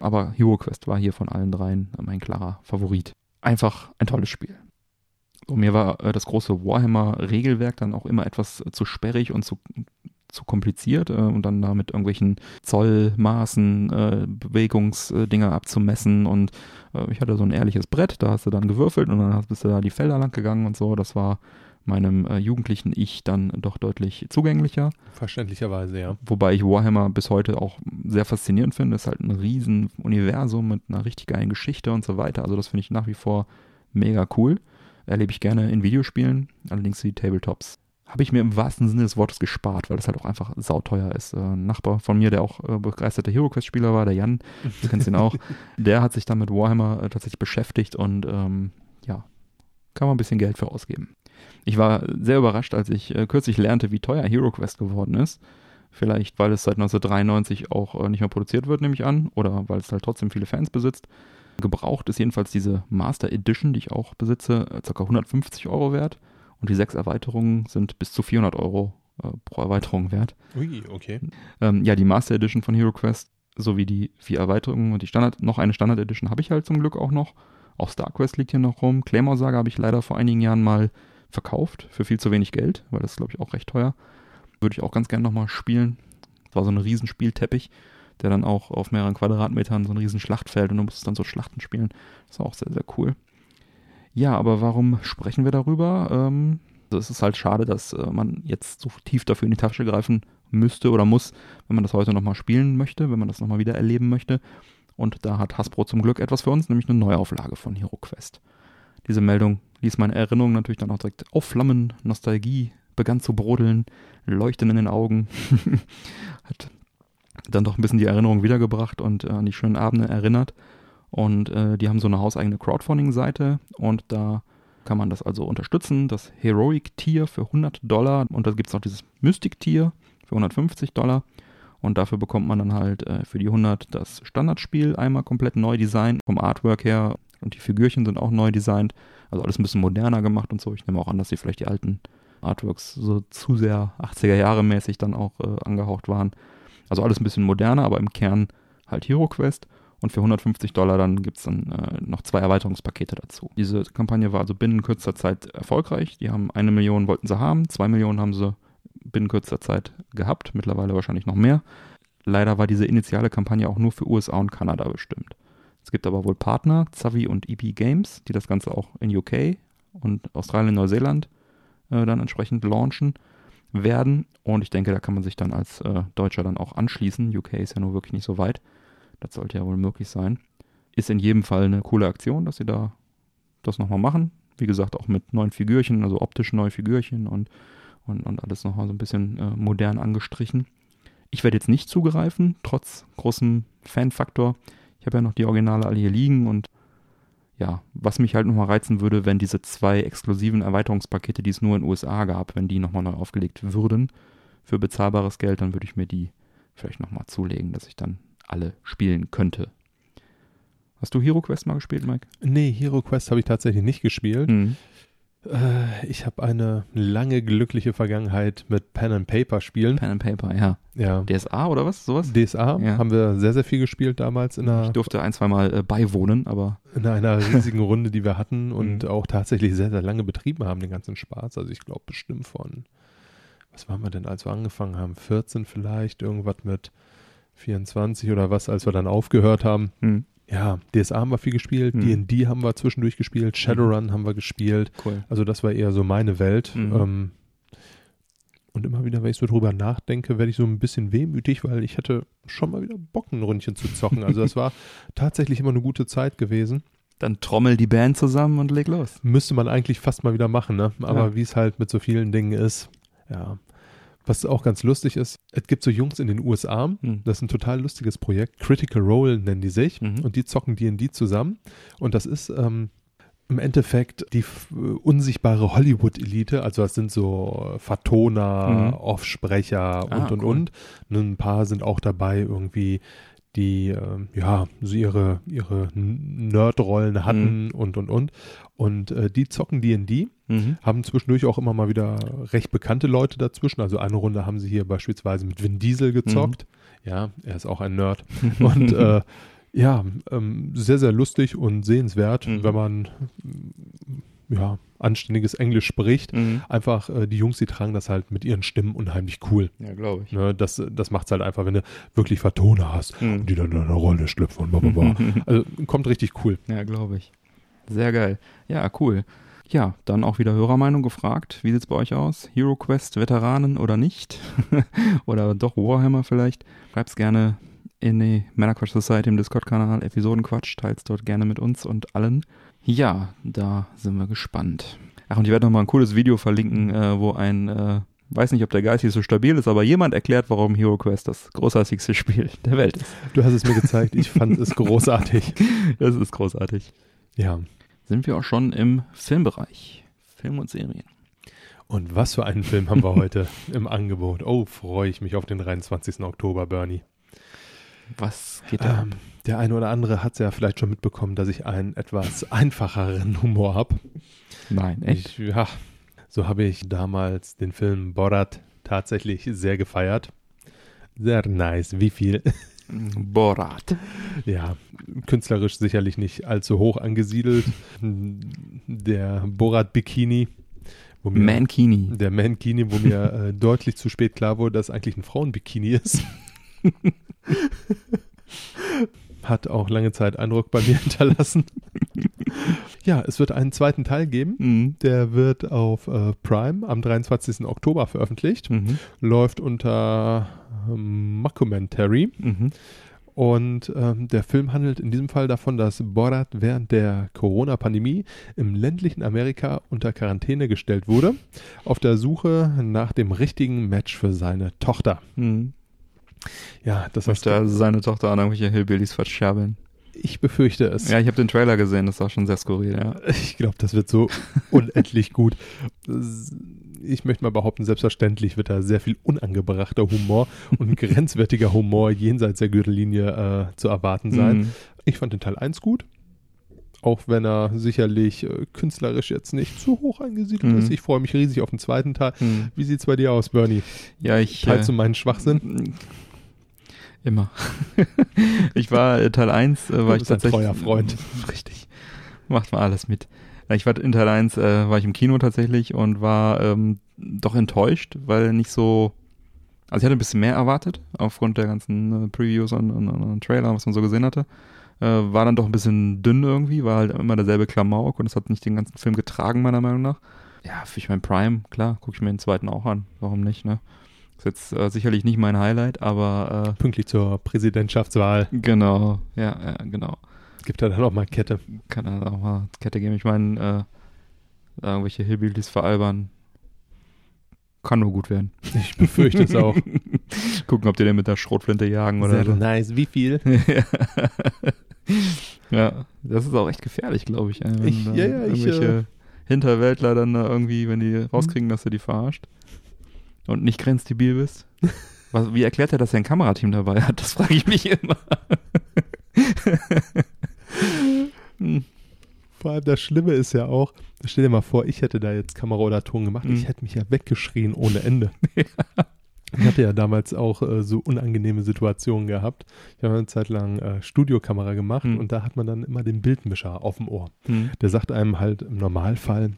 Aber Hero Quest war hier von allen dreien mein klarer Favorit. Einfach ein tolles Spiel. Und mir war äh, das große Warhammer-Regelwerk dann auch immer etwas äh, zu sperrig und zu, zu kompliziert äh, und dann da mit irgendwelchen Zollmaßen, äh, Bewegungsdinger abzumessen. Und äh, ich hatte so ein ehrliches Brett, da hast du dann gewürfelt und dann bist du da die Felder lang gegangen und so. Das war meinem äh, jugendlichen Ich dann doch deutlich zugänglicher. Verständlicherweise, ja. Wobei ich Warhammer bis heute auch sehr faszinierend finde. Es ist halt ein riesen Universum mit einer richtig geilen Geschichte und so weiter. Also das finde ich nach wie vor mega cool. Erlebe ich gerne in Videospielen. Allerdings die Tabletops habe ich mir im wahrsten Sinne des Wortes gespart, weil das halt auch einfach sauteuer ist. Äh, ein Nachbar von mir, der auch äh, begeisterter HeroQuest-Spieler war, der Jan, du kennst ihn auch, der hat sich dann mit Warhammer äh, tatsächlich beschäftigt und ähm, ja, kann man ein bisschen Geld für ausgeben. Ich war sehr überrascht, als ich äh, kürzlich lernte, wie teuer HeroQuest geworden ist. Vielleicht, weil es seit 1993 auch äh, nicht mehr produziert wird, nehme ich an, oder weil es halt trotzdem viele Fans besitzt. Gebraucht ist jedenfalls diese Master Edition, die ich auch besitze, äh, ca. 150 Euro wert. Und die sechs Erweiterungen sind bis zu 400 Euro äh, pro Erweiterung wert. Ui, okay. Ähm, ja, die Master Edition von HeroQuest sowie die vier Erweiterungen und die Standard, noch eine Standard Edition habe ich halt zum Glück auch noch. Auch StarQuest liegt hier noch rum. Claymore Saga habe ich leider vor einigen Jahren mal verkauft für viel zu wenig Geld, weil das ist, glaube ich, auch recht teuer. Würde ich auch ganz gerne nochmal spielen. Das war so ein Riesenspielteppich, der dann auch auf mehreren Quadratmetern so ein Riesenschlachtfeld und du musstest dann so Schlachten spielen. Das war auch sehr, sehr cool. Ja, aber warum sprechen wir darüber? Ähm, also es ist halt schade, dass äh, man jetzt so tief dafür in die Tasche greifen müsste oder muss, wenn man das heute nochmal spielen möchte, wenn man das nochmal wieder erleben möchte. Und da hat Hasbro zum Glück etwas für uns, nämlich eine Neuauflage von Hero Quest. Diese Meldung ließ meine Erinnerung natürlich dann auch direkt aufflammen. Nostalgie begann zu brodeln, Leuchten in den Augen. hat dann doch ein bisschen die Erinnerung wiedergebracht und äh, an die schönen Abende erinnert. Und äh, die haben so eine hauseigene Crowdfunding-Seite und da kann man das also unterstützen. Das Heroic Tier für 100 Dollar und da gibt es auch dieses Mystic Tier für 150 Dollar. Und dafür bekommt man dann halt äh, für die 100 das Standardspiel einmal komplett neu designt, vom Artwork her. Und die Figürchen sind auch neu designt. Also alles ein bisschen moderner gemacht und so. Ich nehme auch an, dass sie vielleicht die alten Artworks so zu sehr 80er Jahre mäßig dann auch äh, angehaucht waren. Also alles ein bisschen moderner, aber im Kern halt Hero Quest. Und für 150 Dollar dann gibt es dann äh, noch zwei Erweiterungspakete dazu. Diese Kampagne war also binnen kürzester Zeit erfolgreich. Die haben eine Million wollten sie haben, zwei Millionen haben sie binnen kürzester Zeit gehabt, mittlerweile wahrscheinlich noch mehr. Leider war diese initiale Kampagne auch nur für USA und Kanada bestimmt. Es gibt aber wohl Partner, Zavi und EP Games, die das Ganze auch in UK und Australien Neuseeland äh, dann entsprechend launchen werden. Und ich denke, da kann man sich dann als äh, Deutscher dann auch anschließen. UK ist ja nur wirklich nicht so weit. Das sollte ja wohl möglich sein. Ist in jedem Fall eine coole Aktion, dass sie da das nochmal machen. Wie gesagt, auch mit neuen Figürchen, also optisch neue Figürchen und und, und alles nochmal so ein bisschen äh, modern angestrichen. Ich werde jetzt nicht zugreifen, trotz großem Fanfaktor. Ich habe ja noch die Originale alle hier liegen und ja, was mich halt nochmal reizen würde, wenn diese zwei exklusiven Erweiterungspakete, die es nur in den USA gab, wenn die nochmal neu aufgelegt würden für bezahlbares Geld, dann würde ich mir die vielleicht nochmal zulegen, dass ich dann alle spielen könnte. Hast du Hero Quest mal gespielt, Mike? Nee, Hero Quest habe ich tatsächlich nicht gespielt. Mhm. Äh, ich habe eine lange glückliche Vergangenheit mit Pen and Paper Spielen. Pen and Paper, ja. Ja. DSA oder was? Sowas? DSA ja. haben wir sehr, sehr viel gespielt damals in einer. Ich durfte ein, zwei Mal äh, beiwohnen, aber. In einer riesigen Runde, die wir hatten und mhm. auch tatsächlich sehr, sehr lange betrieben haben, den ganzen Spaß. Also ich glaube bestimmt von, was waren wir denn, als wir angefangen haben? 14 vielleicht, irgendwas mit 24 oder was, als wir dann aufgehört haben. Mhm ja, DSA haben wir viel gespielt, D&D mhm. haben wir zwischendurch gespielt, Shadowrun mhm. haben wir gespielt. Cool. Also das war eher so meine Welt. Mhm. Ähm, und immer wieder, wenn ich so drüber nachdenke, werde ich so ein bisschen wehmütig, weil ich hatte schon mal wieder Bock, ein Ründchen zu zocken. Also das war tatsächlich immer eine gute Zeit gewesen. Dann trommel die Band zusammen und leg los. Müsste man eigentlich fast mal wieder machen, ne? Aber ja. wie es halt mit so vielen Dingen ist, ja, was auch ganz lustig ist, es gibt so Jungs in den USA, mhm. das ist ein total lustiges Projekt, Critical Role nennen die sich mhm. und die zocken D&D zusammen und das ist ähm, im Endeffekt die unsichtbare Hollywood-Elite, also das sind so Vertoner, mhm. Offsprecher und ah, und cool. und. Ein paar sind auch dabei irgendwie die äh, ja so ihre ihre Nerdrollen hatten mhm. und und und und äh, die zocken D&D, mhm. haben zwischendurch auch immer mal wieder recht bekannte Leute dazwischen. Also eine Runde haben sie hier beispielsweise mit Vin Diesel gezockt. Mhm. Ja, er ist auch ein Nerd. und äh, ja, ähm, sehr, sehr lustig und sehenswert, mhm. wenn man ja, anständiges Englisch spricht. Mhm. Einfach, äh, die Jungs, die tragen das halt mit ihren Stimmen unheimlich cool. Ja, glaube ich. Ne, das das macht es halt einfach, wenn du wirklich Vertoner hast mhm. und die dann in eine Rolle schlüpfen und blablabla. also kommt richtig cool. Ja, glaube ich. Sehr geil. Ja, cool. Ja, dann auch wieder Hörermeinung gefragt. Wie sieht's bei euch aus? Hero Quest Veteranen oder nicht? oder doch Warhammer vielleicht? Schreibt's gerne in die Männerquatsch Society im Discord-Kanal Episodenquatsch. Teilt's dort gerne mit uns und allen. Ja, da sind wir gespannt. Ach, und ich werde nochmal ein cooles Video verlinken, äh, wo ein, äh, weiß nicht, ob der Geist hier so stabil ist, aber jemand erklärt, warum Hero Quest das großartigste Spiel der Welt ist. Du hast es mir gezeigt, ich fand es großartig. Es ist großartig. Ja. Sind wir auch schon im Filmbereich. Film und Serien. Und was für einen Film haben wir heute im Angebot? Oh, freue ich mich auf den 23. Oktober, Bernie. Was geht da? Ähm, der eine oder andere hat es ja vielleicht schon mitbekommen, dass ich einen etwas einfacheren Humor habe. Nein, echt? Ich, ja, so habe ich damals den Film Borat tatsächlich sehr gefeiert. Sehr nice. Wie viel? Borat. Ja, künstlerisch sicherlich nicht allzu hoch angesiedelt. Der Borat Bikini Wo mir, Mankini. Der Mankini, wo mir äh, deutlich zu spät klar wurde, dass eigentlich ein Frauenbikini ist. Hat auch lange Zeit Eindruck bei mir hinterlassen. ja, es wird einen zweiten Teil geben. Mhm. Der wird auf äh, Prime am 23. Oktober veröffentlicht. Mhm. Läuft unter ähm, Mockumentary. Mhm. Und ähm, der Film handelt in diesem Fall davon, dass Borat während der Corona-Pandemie im ländlichen Amerika unter Quarantäne gestellt wurde, auf der Suche nach dem richtigen Match für seine Tochter. Mhm. Ja, das heißt, Möchte also seine Tochter an irgendwelche Hillbillies verscherbeln. ich befürchte es. Ja, ich habe den Trailer gesehen, das war schon sehr skurril, ja. Ich glaube, das wird so unendlich gut. Ich möchte mal behaupten, selbstverständlich wird da sehr viel unangebrachter Humor und grenzwertiger Humor jenseits der Gürtellinie äh, zu erwarten sein. Mhm. Ich fand den Teil 1 gut. Auch wenn er sicherlich äh, künstlerisch jetzt nicht zu hoch angesiedelt Mhm. ist. Ich freue mich riesig auf den zweiten Teil. Mhm. Wie sieht's bei dir aus, Bernie? Ja, ich. Teilst du äh, meinen Schwachsinn? Immer. ich war äh, Teil 1, äh, war Du ich bist ein tatsächlich. treuer Freund. Richtig. Macht mal alles mit. Ja, Ich war in Teil 1, äh, war ich im Kino tatsächlich und war ähm, doch enttäuscht, weil nicht so. Also ich hatte ein bisschen mehr erwartet, aufgrund der ganzen äh, Previews und, und, und Trailer, was man so gesehen hatte. Äh, war dann doch ein bisschen dünn irgendwie, war halt immer derselbe Klamauk und es hat nicht den ganzen Film getragen, meiner Meinung nach. Ja, für ich mein Prime, klar, gucke ich mir den zweiten auch an. Warum nicht, ne? Ist jetzt äh, sicherlich nicht mein Highlight, aber Pünktlich zur Präsidentschaftswahl äh, genau, ja, ja, genau. gibt er dann auch mal Kette. Kann er auch mal Kette geben. Ich meine, äh, irgendwelche Hillbillies veralbern. Kann nur gut werden. Ich befürchte es auch. Gucken, ob die den mit der Schrotflinte jagen oder Sehr so. nice. Wie viel? ja, das ist auch echt gefährlich, glaube ich. Wenn Ich- da ja, ja, ich, irgendwelche äh, Hinterwäldler dann da irgendwie, wenn die rauskriegen, dass du die verarscht und nicht grenzdebil bist. Was, wie erklärt er, dass er ein Kamerateam dabei hat? Das frage ich mich immer. Hm, Vor allem das Schlimme ist ja auch, stell dir mal vor, ich hätte da jetzt Kamera oder Ton gemacht, Mhm. ich hätte mich ja weggeschrien ohne Ende. Ich hatte ja damals auch äh, so unangenehme Situationen gehabt. Ich habe eine Zeit lang äh, Studiokamera gemacht Mhm. und da hat man dann immer den Bildmischer auf dem Ohr. hm, Der sagt einem halt im Normalfall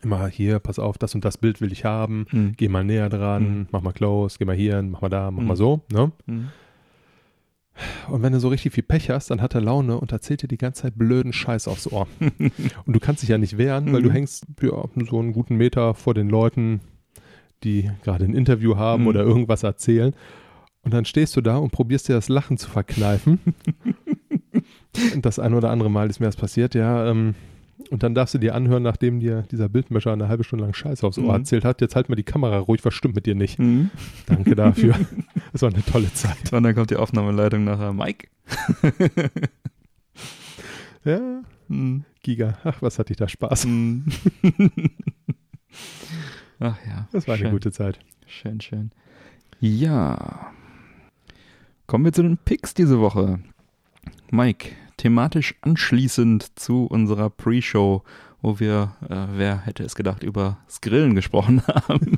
immer hier, pass auf, das und das Bild will ich haben, hm, geh mal näher dran, Mhm. mach mal close, geh mal hier, mach mal da, mach Mhm. mal so. Ne? hm. Und wenn du so richtig viel Pech hast, dann hat er Laune und erzählt dir die ganze Zeit blöden Scheiß aufs Ohr. und du kannst dich ja nicht wehren, weil Mhm. du hängst ja, so einen guten Meter vor den Leuten, die gerade ein Interview haben Mhm. oder irgendwas erzählen. Und dann stehst du da und probierst dir das Lachen zu verkneifen. und das ein oder andere Mal ist mir das passiert, ja. Ähm, und dann darfst du dir anhören, nachdem dir dieser Bildmischer eine halbe Stunde lang Scheiß aufs Ohr Mhm. erzählt hat, jetzt halt mal die Kamera ruhig, was stimmt mit dir nicht. Hm. Danke dafür. Das war eine tolle Zeit. Und dann kommt die Aufnahmeleitung nachher. Mike? Ja, Hm. Giga. Ach, was hatte ich da Spaß. Hm. Ach ja. Das war eine schön. gute Zeit. Schön, schön. Ja. Kommen wir zu den Picks diese Woche. Mike, thematisch anschließend zu unserer Pre-Show, wo wir, äh, wer hätte es gedacht, über das Grillen gesprochen haben.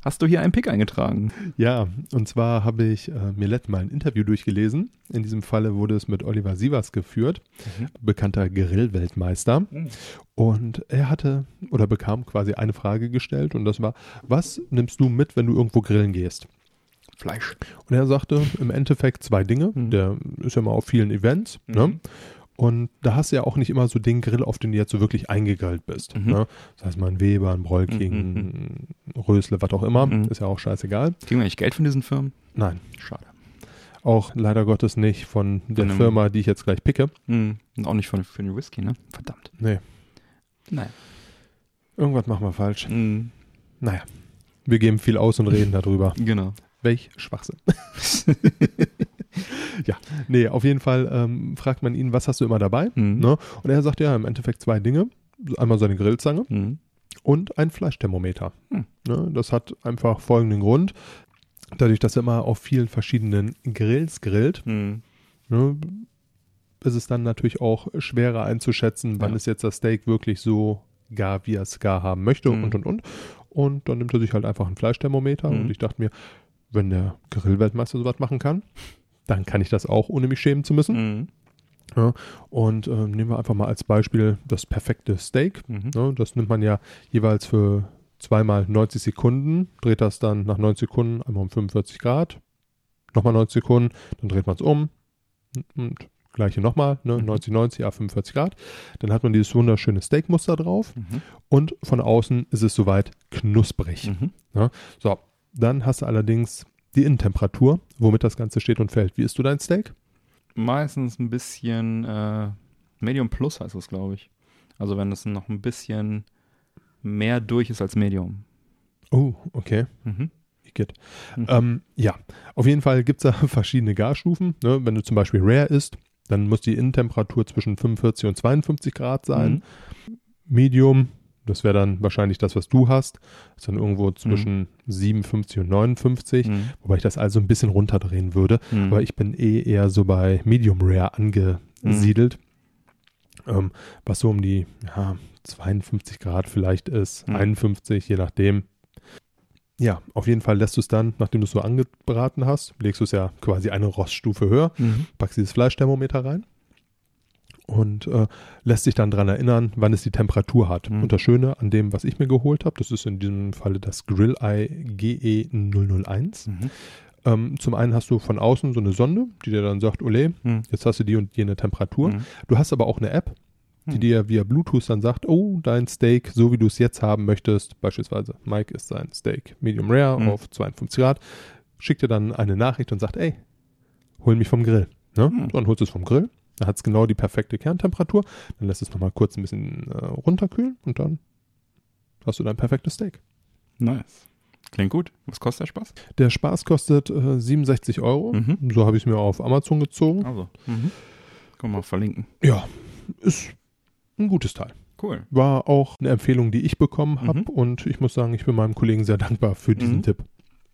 Hast du hier einen Pick eingetragen? Ja, und zwar habe ich äh, mir letztes Mal ein Interview durchgelesen. In diesem Falle wurde es mit Oliver Sievers geführt, bekannter Grillweltmeister. Mhm. Und er hatte oder bekam quasi eine Frage gestellt und das war, was nimmst du mit, wenn du irgendwo grillen gehst? Fleisch. Und er sagte im Endeffekt zwei Dinge. Mhm. Der ist ja mal auf vielen Events. Ne? Und da hast du ja auch nicht immer so den Grill, auf den du jetzt so wirklich eingegrillt bist. Mhm. Ne? Das heißt mal ein Weber, ein Bräuking, Rösle, was auch immer. Mhm. Ist ja auch scheißegal. Kriegen wir eigentlich Geld von diesen Firmen? Nein, Schade. auch leider Gottes nicht von der Von Firma, die ich jetzt gleich picke. Und auch nicht von, für den Whisky, ne? Verdammt. Nee, Naja. irgendwas machen wir falsch. Hm. Naja, wir geben viel aus und reden darüber. Genau. Welch Schwachsinn. ja, nee, auf jeden Fall ähm, fragt man ihn, was hast du immer dabei? Hm. Ne? Und er sagt ja im Endeffekt zwei Dinge. Einmal seine Grillzange Hm. und ein Fleischthermometer. Hm. Ne? Das hat einfach folgenden Grund. Dadurch, dass er immer auf vielen verschiedenen Grills grillt, Hm. ne, ist es dann natürlich auch schwerer einzuschätzen, wann Ja. ist jetzt das Steak wirklich so gar, wie er es gar haben möchte Mhm. und und und. Und dann nimmt er sich halt einfach ein Fleischthermometer Mhm. und ich dachte mir, wenn der Grillweltmeister sowas machen kann, dann kann ich das auch, ohne mich schämen zu müssen. Hm. Und äh, nehmen wir einfach mal als Beispiel das perfekte Steak. Mhm. Ne? Das nimmt man ja jeweils für zweimal 90 Sekunden, dreht das dann nach 90 Sekunden einmal um 45 Grad, nochmal 90 Sekunden, dann dreht man es um und gleiche nochmal, ne? Mhm. 90, 90, ja 45 Grad. Dann hat man dieses wunderschöne Steakmuster drauf Mhm. und von außen ist es soweit knusprig. Mhm. So, dann hast du allerdings die Innentemperatur, womit das Ganze steht und fällt. Wie isst du dein Steak? Meistens ein bisschen äh, Medium Plus heißt es, glaube ich. Also wenn es noch ein bisschen mehr durch ist als Medium. Oh, okay. Mhm. Igitt. Mhm. Ähm, ja, auf jeden Fall gibt es da verschiedene Garstufen. Ne? Wenn du zum Beispiel Rare isst, dann muss die Innentemperatur zwischen 45 und 52 Grad sein. Mhm. Medium, das wäre dann wahrscheinlich das, was du hast, ist dann irgendwo zwischen 57 und 59. Mhm. Wobei ich das also ein bisschen runterdrehen würde. Mhm. Aber ich bin eh eher so bei Medium Rare angesiedelt. Ähm, was so um die ja, 52 Grad vielleicht ist, Mhm. 51, je nachdem. Ja, auf jeden Fall lässt du es dann, nachdem du es so angebraten hast, legst du es ja quasi eine Roststufe höher, Mhm. packst dieses Fleischthermometer rein und äh, lässt sich dann daran erinnern, wann es die Temperatur hat. Mhm. Und das Schöne an dem, was ich mir geholt habe, das ist in diesem Falle das Grill Eye GE 001. Mhm. Ähm, zum einen hast du von außen so eine Sonde, die dir dann sagt, Ole, Mhm. jetzt hast du die und jene Temperatur. Mhm. Du hast aber auch eine App, die Mhm. dir via Bluetooth dann sagt, oh, dein Steak, so wie du es jetzt haben möchtest, beispielsweise Mike ist sein Steak Medium Rare Mhm. auf 52 Grad, schickt dir dann eine Nachricht und sagt, ey, hol mich vom Grill. Ne? Dann holst du es vom Grill, da hat es genau die perfekte Kerntemperatur, dann lässt es nochmal kurz ein bisschen äh, runterkühlen und dann hast du dein perfektes Steak. Nice. Klingt gut. Was kostet der Spaß? Der Spaß kostet äh, 67 Euro, Mhm. so habe ich es mir auf Amazon gezogen. Also. Mhm. Können wir mal verlinken. Ja, ist ein gutes Teil. Cool. War auch eine Empfehlung, die ich bekommen habe. Mhm. Und ich muss sagen, ich bin meinem Kollegen sehr dankbar für diesen Mhm. Tipp.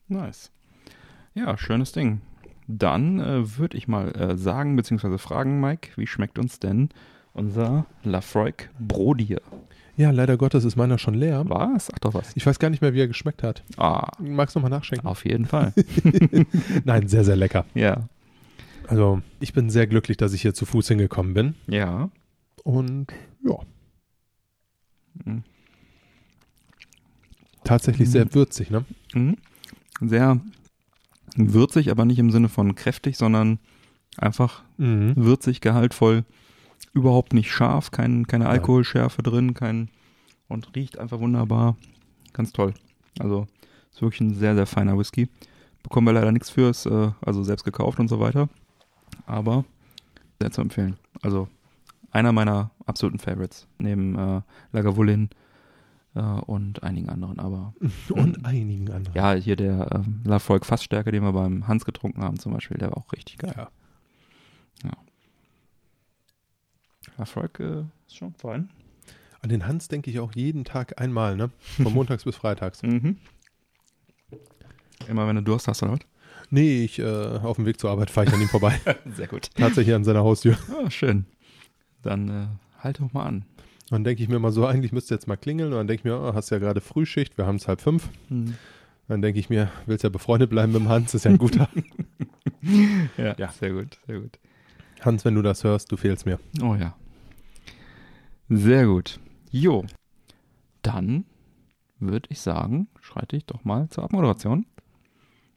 Nice. Ja, schönes Ding. Dann äh, würde ich mal äh, sagen, beziehungsweise fragen, Mike, wie schmeckt uns denn unser Lafroig Brodier? Ja, leider Gottes ist meiner schon leer. Was? Sag doch was. Ich weiß gar nicht mehr, wie er geschmeckt hat. Ah, Magst du nochmal nachschenken? auf jeden Fall. Nein, sehr, sehr lecker. ja. Also, ich bin sehr glücklich, dass ich hier zu Fuß hingekommen bin. Ja. Und ja, Mhm. tatsächlich Mhm. sehr würzig, ne? Mhm. Sehr würzig, aber nicht im Sinne von kräftig, sondern einfach Mhm. würzig, gehaltvoll, überhaupt nicht scharf, kein, keine Nein. Alkoholschärfe drin, kein und riecht einfach wunderbar. Ganz toll. Also ist wirklich ein sehr, sehr feiner Whisky. Bekommen wir leider nichts für, ist äh, also selbst gekauft und so weiter. Aber sehr zu empfehlen. Also einer meiner absoluten Favorites, neben äh, Lagavulin äh, und einigen anderen. Aber Und einigen anderen. ja, hier der ähm, Lafroig Fassstärke, den wir beim Hans getrunken haben zum Beispiel, der war auch richtig geil. Ja. Lafroig äh, ist schon fein. An den Hans denke ich auch jeden Tag einmal, ne? Von montags bis freitags. Mhm. Immer wenn du Durst hast, oder was? Nee, ich, äh, auf dem Weg zur Arbeit fahre ich an ihm vorbei. Sehr gut. Tatsächlich an seiner Haustür. Ah, schön. Dann äh, halt doch mal an. Dann denke ich mir mal so, eigentlich müsste jetzt mal klingeln. Und dann denke ich mir, oh, hast ja gerade Frühschicht, wir haben es halb fünf. Dann denke ich mir, willst ja befreundet bleiben mit dem Hans, ist ja ein guter. Ja, Ja. sehr gut, sehr gut. Hans, wenn du das hörst, du fehlst mir. Oh ja. Sehr gut. Jo. Dann würde ich sagen, schreite ich doch mal zur Abmoderation.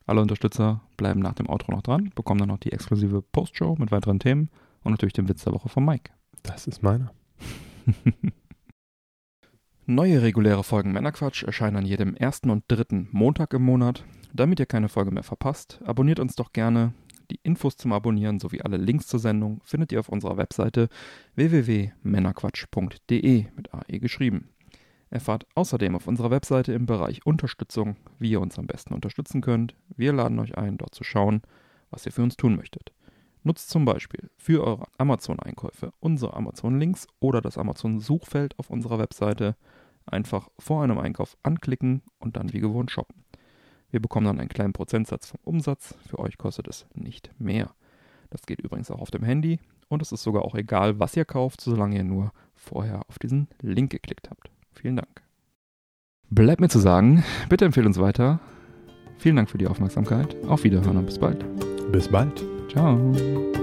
Alle Unterstützer bleiben nach dem Outro noch dran, bekommen dann noch die exklusive Postshow mit weiteren Themen und natürlich den Witz der Woche von Mike. Das ist meiner. Neue reguläre Folgen Männerquatsch erscheinen an jedem ersten und dritten Montag im Monat. Damit ihr keine Folge mehr verpasst, abonniert uns doch gerne. Die Infos zum Abonnieren sowie alle Links zur Sendung findet ihr auf unserer Webseite www.männerquatsch.de mit AE geschrieben. Erfahrt außerdem auf unserer Webseite im Bereich Unterstützung, wie ihr uns am besten unterstützen könnt. Wir laden euch ein, dort zu schauen, was ihr für uns tun möchtet. Nutzt zum Beispiel für eure Amazon-Einkäufe unsere Amazon-Links oder das Amazon-Suchfeld auf unserer Webseite. Einfach vor einem Einkauf anklicken und dann wie gewohnt shoppen. Wir bekommen dann einen kleinen Prozentsatz vom Umsatz. Für euch kostet es nicht mehr. Das geht übrigens auch auf dem Handy und es ist sogar auch egal, was ihr kauft, solange ihr nur vorher auf diesen Link geklickt habt. Vielen Dank. Bleibt mir zu sagen, bitte empfehlt uns weiter. Vielen Dank für die Aufmerksamkeit. Auf Wiederhören und bis bald. Bis bald. Ciao.